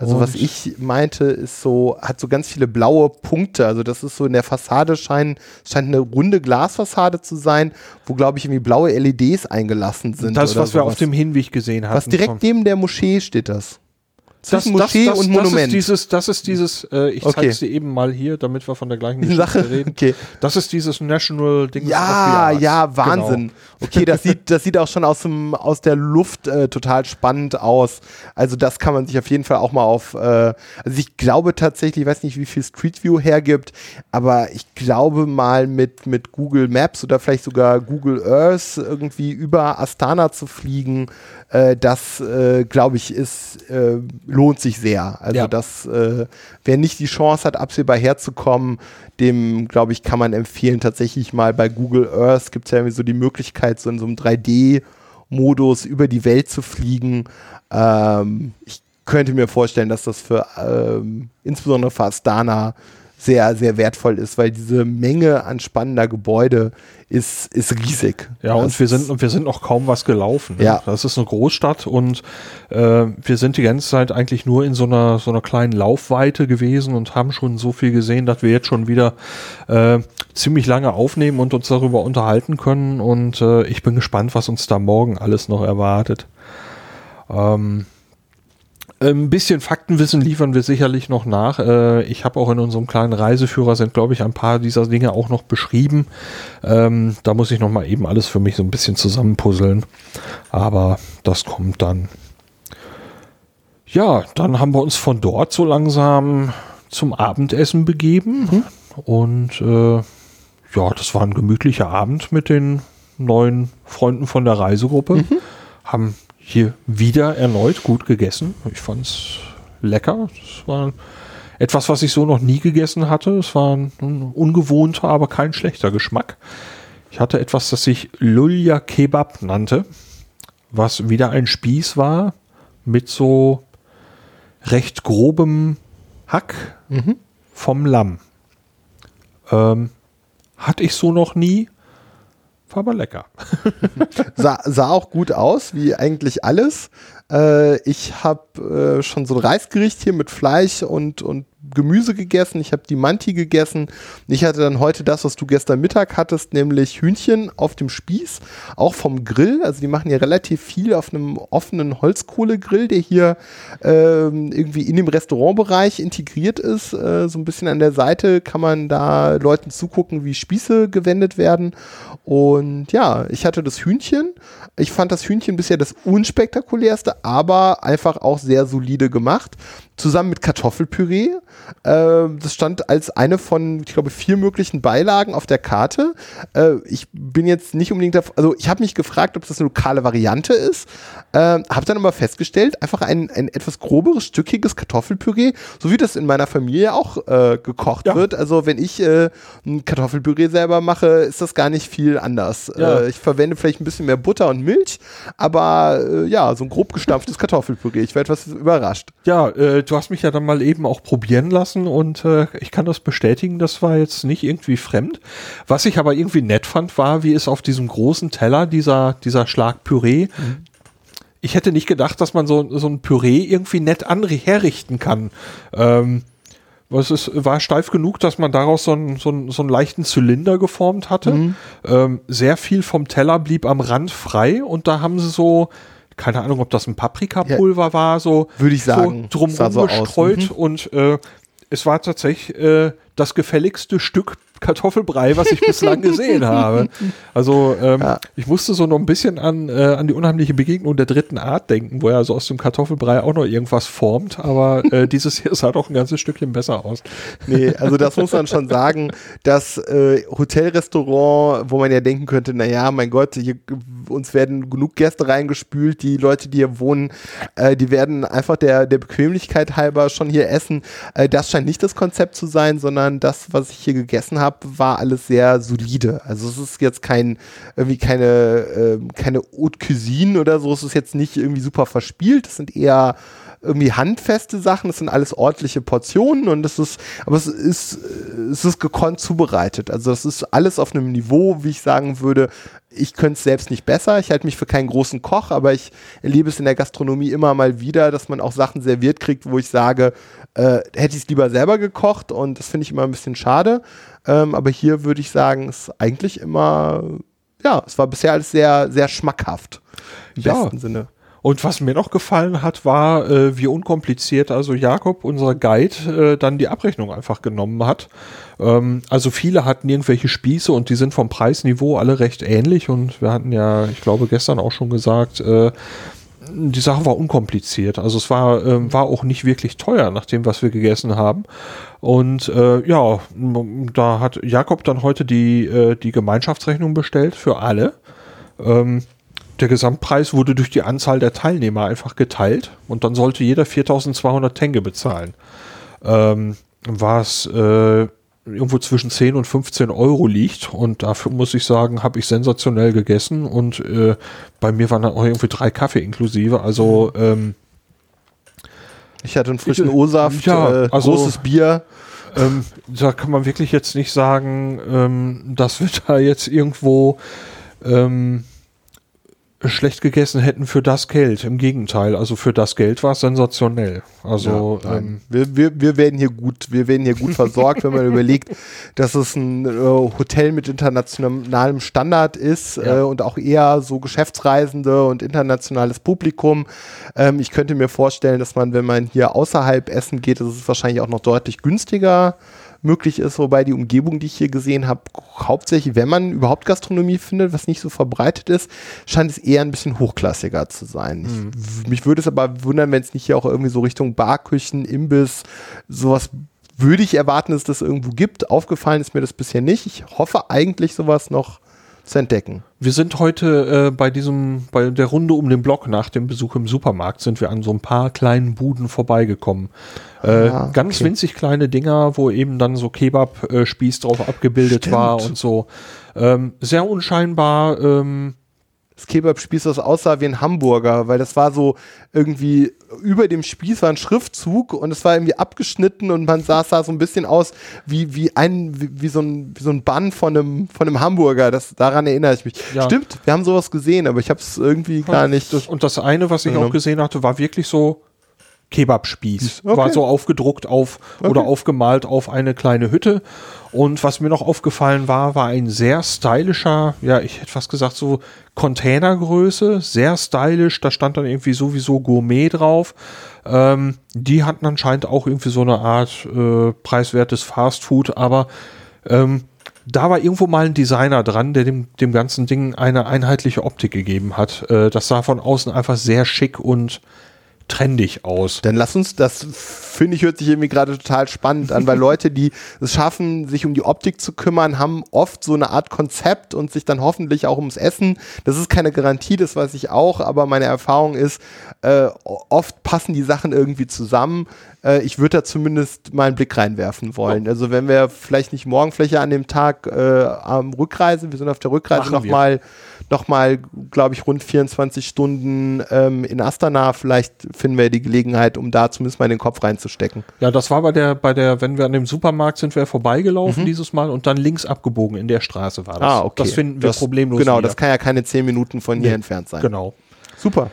Also was Und- ich meinte, ist so, hat so ganz viele blaue Punkte. Also das ist so in der Fassade scheint, scheint eine runde Glasfassade zu sein, wo glaube ich irgendwie blaue LEDs eingelassen sind. Das, oder was wir sowas. auf dem Hinweg gesehen hatten. Was direkt neben der Moschee steht das. Das, Zwischen Moschee und Das Monument. ist dieses, das ist dieses äh, ich Okay. zeige es dir eben mal hier, damit wir von der gleichen Geschichte Sache. reden. Okay. Das ist dieses National Ding. Ja, ja, Wahnsinn. Genau. Okay, das sieht, das sieht auch schon aus, dem, aus der Luft äh, total spannend aus. Also das kann man sich auf jeden Fall auch mal auf, äh, also ich glaube tatsächlich, ich weiß nicht, wie viel Street View hergibt, aber ich glaube mal mit, mit Google Maps oder vielleicht sogar Google Earth irgendwie über Astana zu fliegen, äh, das äh, glaube ich ist, äh, lohnt sich sehr. Also Ja. das, äh, wer nicht die Chance hat, absehbar herzukommen, dem, glaube ich, kann man empfehlen, tatsächlich mal bei Google Earth gibt es ja irgendwie so die Möglichkeit, so in so einem 3D-Modus über die Welt zu fliegen. Ähm, ich könnte mir vorstellen, dass das für ähm, insbesondere für Astana sehr, sehr wertvoll ist, weil diese Menge an spannender Gebäude ist, ist riesig. Ja, und wir sind, und wir sind noch kaum was gelaufen. ne? Ja. Das ist eine Großstadt und äh, wir sind die ganze Zeit eigentlich nur in so einer, so einer kleinen Laufweite gewesen und haben schon so viel gesehen, dass wir jetzt schon wieder äh, ziemlich lange aufnehmen und uns darüber unterhalten können. Und äh, ich bin gespannt, was uns da morgen alles noch erwartet. Ähm, ein bisschen Faktenwissen liefern wir sicherlich noch nach. Äh, ich habe auch in unserem kleinen Reiseführer sind, glaube ich, ein paar dieser Dinge auch noch beschrieben. Ähm, da muss ich noch mal eben alles für mich so ein bisschen zusammenpuzzeln. Aber das kommt dann. Ja, dann haben wir uns von dort so langsam zum Abendessen begeben. Und äh, ja, das war ein gemütlicher Abend mit den neuen Freunden von der Reisegruppe. Haben hier wieder erneut gut gegessen. Ich fand's lecker. Es war etwas, was ich so noch nie gegessen hatte. Es war ein, ungewohnter, aber kein schlechter Geschmack. Ich hatte etwas, das sich Lulja Kebab nannte, was wieder ein Spieß war mit so recht grobem Hack vom Lamm. Ähm, hatte ich so noch nie. War aber lecker. sah, sah auch gut aus, wie eigentlich alles. Äh, ich habe äh, schon so ein Reisgericht hier mit Fleisch und, und Gemüse gegessen, ich habe die Manti gegessen. Ich hatte dann heute das, was du gestern Mittag hattest, nämlich Hühnchen auf dem Spieß, auch vom Grill. Also die machen ja relativ viel auf einem offenen Holzkohlegrill, der hier ähm, irgendwie in dem Restaurantbereich integriert ist. Äh, so ein bisschen an der Seite kann man da Leuten zugucken, wie Spieße gewendet werden. Und ja, ich hatte das Hühnchen. Ich fand das Hühnchen bisher das unspektakulärste, aber einfach auch sehr solide gemacht zusammen mit Kartoffelpüree. Äh, das stand als eine von, ich glaube, vier möglichen Beilagen auf der Karte. Äh, ich bin jetzt nicht unbedingt, also ich habe mich gefragt, ob das eine lokale Variante ist. Äh, habe dann aber festgestellt, einfach ein, ein etwas groberes, stückiges Kartoffelpüree, so wie das in meiner Familie auch äh, gekocht ja. wird. Also wenn ich äh, ein Kartoffelpüree selber mache, ist das gar nicht viel anders. Ja. Äh, ich verwende vielleicht ein bisschen mehr Butter und Milch, aber ja, so ein grob gestampftes Kartoffelpüree. Ich werde etwas überrascht. Ja, äh, du hast mich ja dann mal eben auch probieren lassen und äh, ich kann das bestätigen, das war jetzt nicht irgendwie fremd. Was ich aber irgendwie nett fand, war, wie es auf diesem großen Teller dieser, dieser Schlag Püree, mhm. ich hätte nicht gedacht, dass man so, so ein Püree irgendwie nett herrichten kann. Ähm, es ist, war steif genug, dass man daraus so einen, so einen, so einen leichten Zylinder geformt hatte. Mhm. Ähm, sehr viel vom Teller blieb am Rand frei und da haben sie so keine Ahnung, ob das ein Paprikapulver ja, war, so würde ich sagen, so drumherum so gestreut mhm. und äh, es war tatsächlich äh, das gefälligste Stück Kartoffelbrei, was ich bislang gesehen habe. Also ähm, ja. ich musste so noch ein bisschen an, äh, an die unheimliche Begegnung der dritten Art denken, wo er so aus dem Kartoffelbrei auch noch irgendwas formt, aber äh, dieses hier sah doch ein ganzes Stückchen besser aus. Nee, also das muss man schon sagen, das äh, Hotelrestaurant, wo man ja denken könnte, naja, mein Gott, hier, uns werden genug Gäste reingespült, die Leute, die hier wohnen, äh, die werden einfach der, der Bequemlichkeit halber schon hier essen. Äh, das scheint nicht das Konzept zu sein, sondern das, was ich hier gegessen habe, war alles sehr solide. Also es ist jetzt kein, irgendwie keine, äh, keine Haute Cuisine oder so. Es ist jetzt nicht irgendwie super verspielt. Es sind eher irgendwie handfeste Sachen. Es sind alles ordentliche Portionen und es ist, aber es ist, es ist gekonnt zubereitet. Also es ist alles auf einem Niveau, wie ich sagen würde, ich könnte es selbst nicht besser. Ich halte mich für keinen großen Koch, aber ich erlebe es in der Gastronomie immer mal wieder, dass man auch Sachen serviert kriegt, wo ich sage, äh, hätte ich es lieber selber gekocht und das finde ich immer ein bisschen schade. Ähm, aber hier würde ich sagen, es ist eigentlich immer, ja, es war bisher alles sehr, sehr schmackhaft. Im ja. besten Sinne. Und was mir noch gefallen hat, war, äh, wie unkompliziert also Jakob, unser Guide, äh, dann die Abrechnung einfach genommen hat. Ähm, also viele hatten irgendwelche Spieße und die sind vom Preisniveau alle recht ähnlich. Und wir hatten ja, ich glaube, gestern auch schon gesagt, äh, die Sache war unkompliziert. Also es war, äh, war auch nicht wirklich teuer nach dem, was wir gegessen haben. Und äh, ja, da hat Jakob dann heute die, äh, die Gemeinschaftsrechnung bestellt für alle. Ähm, der Gesamtpreis wurde durch die Anzahl der Teilnehmer einfach geteilt und dann sollte jeder 4200 Tenge bezahlen. Ähm, was äh, irgendwo zwischen 10 und 15 Euro liegt. Und dafür muss ich sagen, habe ich sensationell gegessen. Und äh, bei mir waren dann auch irgendwie drei Kaffee inklusive. Also ähm, ich hatte einen frischen O-Saft, ja, äh, also, großes Bier. Ähm, da kann man wirklich jetzt nicht sagen, ähm, dass wir da jetzt irgendwo ähm, schlecht gegessen hätten für das Geld. Im Gegenteil, also für das Geld war es sensationell. Also ja, ähm, wir, wir, wir werden hier gut, wir werden hier gut versorgt, wenn man überlegt, dass es ein äh, Hotel mit internationalem Standard ist ja. äh, und auch eher so Geschäftsreisende und internationales Publikum. Ähm, ich könnte mir vorstellen, dass man, wenn man hier außerhalb essen geht, ist es wahrscheinlich auch noch deutlich günstiger möglich ist, wobei die Umgebung, die ich hier gesehen habe, hauptsächlich, wenn man überhaupt Gastronomie findet, was nicht so verbreitet ist, scheint es eher ein bisschen hochklassiger zu sein. Mhm. Ich, mich würde es aber wundern, wenn es nicht hier auch irgendwie so Richtung Barküchen, Imbiss, sowas würde ich erwarten, dass es das irgendwo gibt. Aufgefallen ist mir das bisher nicht. Ich hoffe eigentlich sowas noch zu entdecken. Wir sind heute äh, bei diesem, bei der Runde um den Block nach dem Besuch im Supermarkt sind wir an so ein paar kleinen Buden vorbeigekommen. Äh, ah, ganz okay. winzig kleine Dinger, wo eben dann so Kebab-Spieß drauf abgebildet Stimmt. war und so. Ähm, sehr unscheinbar. Ähm, das Kebab-Spieß, das aussah wie ein Hamburger, weil das war so irgendwie über dem Spieß war ein Schriftzug und es war irgendwie abgeschnitten und man sah, sah so ein bisschen aus wie, wie ein, wie, wie, so ein, wie so ein Bann von einem, von einem Hamburger. Das, daran erinnere ich mich. Ja. Stimmt, wir haben sowas gesehen, aber ich habe es irgendwie gar nicht. Das, und das eine, was ich ja. auch gesehen hatte, war wirklich so Kebabspieß. Okay. War so aufgedruckt auf oder aufgemalt auf eine kleine Hütte. Und was mir noch aufgefallen war, war ein sehr stylischer, ja, ich hätte fast gesagt so Containergröße, sehr stylisch. Da stand dann irgendwie sowieso Gourmet drauf. Ähm, die hatten anscheinend auch irgendwie so eine Art äh, preiswertes Fastfood, aber ähm, da war irgendwo mal ein Designer dran, der dem, dem ganzen Ding eine einheitliche Optik gegeben hat. Äh, das sah von außen einfach sehr schick und trendig aus. Dann lass uns, das finde ich, hört sich irgendwie gerade total spannend an, weil Leute, die es schaffen, sich um die Optik zu kümmern, haben oft so eine Art Konzept und sich dann hoffentlich auch ums Essen. Das ist keine Garantie, das weiß ich auch, aber meine Erfahrung ist, äh, oft passen die Sachen irgendwie zusammen. Äh, ich würde da zumindest mal einen Blick reinwerfen wollen. Ja. Also wenn wir vielleicht nicht Morgenfläche an dem Tag äh, am Rückreise, wir sind auf der Rückreise Machen wir. Nochmal glaube ich, rund 24 Stunden ähm, in Astana. Vielleicht finden wir die Gelegenheit, um da zumindest mal in den Kopf reinzustecken. Ja, das war bei der, bei der, wenn wir an dem Supermarkt sind, wir vorbeigelaufen dieses Mal und dann links abgebogen in der Straße war das. Ah, okay. Das finden wir Das- problemlos. Genau, wieder. das kann ja keine 10 Minuten von hier Nee, entfernt sein. Genau. Super.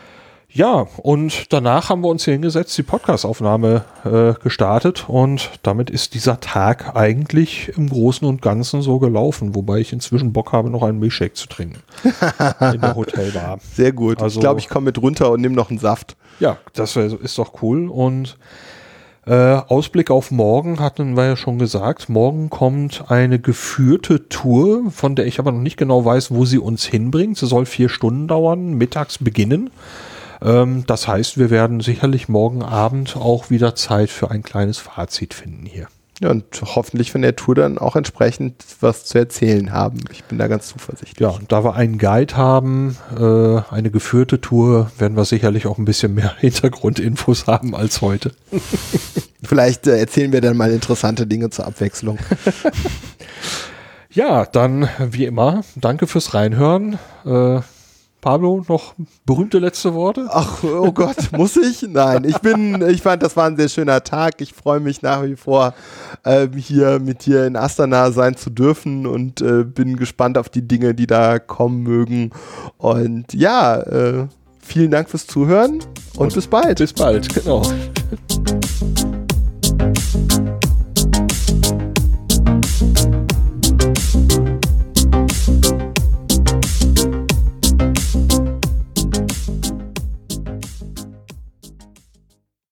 Ja, und danach haben wir uns hier hingesetzt, die Podcastaufnahme äh, gestartet und damit ist dieser Tag eigentlich im Großen und Ganzen so gelaufen, wobei ich inzwischen Bock habe, noch einen Milchshake zu trinken in der Hotelbar. Sehr gut. Also- ich glaube, ich komme mit runter und nehme noch einen Saft. Ja, das wär, ist doch cool und äh, Ausblick auf morgen hatten wir ja schon gesagt. Morgen kommt eine geführte Tour, von der ich aber noch nicht genau weiß, wo sie uns hinbringt. Sie soll vier Stunden dauern, mittags beginnen. Ähm, das heißt, wir werden sicherlich morgen Abend auch wieder Zeit für ein kleines Fazit finden hier. Ja, und hoffentlich von der Tour dann auch entsprechend was zu erzählen haben. Ich bin da ganz zuversichtlich. Ja, und da wir einen Guide haben, äh, eine geführte Tour, werden wir sicherlich auch ein bisschen mehr Hintergrundinfos haben als heute. Vielleicht äh, erzählen wir dann mal interessante Dinge zur Abwechslung. Ja, dann wie immer, danke fürs Reinhören. Äh, Pablo, noch berühmte letzte Worte? Ach, oh Gott, muss ich? Nein, ich bin, ich fand, das war ein sehr schöner Tag. Ich freue mich nach wie vor, ähm, hier mit dir in Astana sein zu dürfen und äh, bin gespannt auf die Dinge, die da kommen mögen. Und ja, äh, vielen Dank fürs Zuhören und bis bald. Bis bald, genau.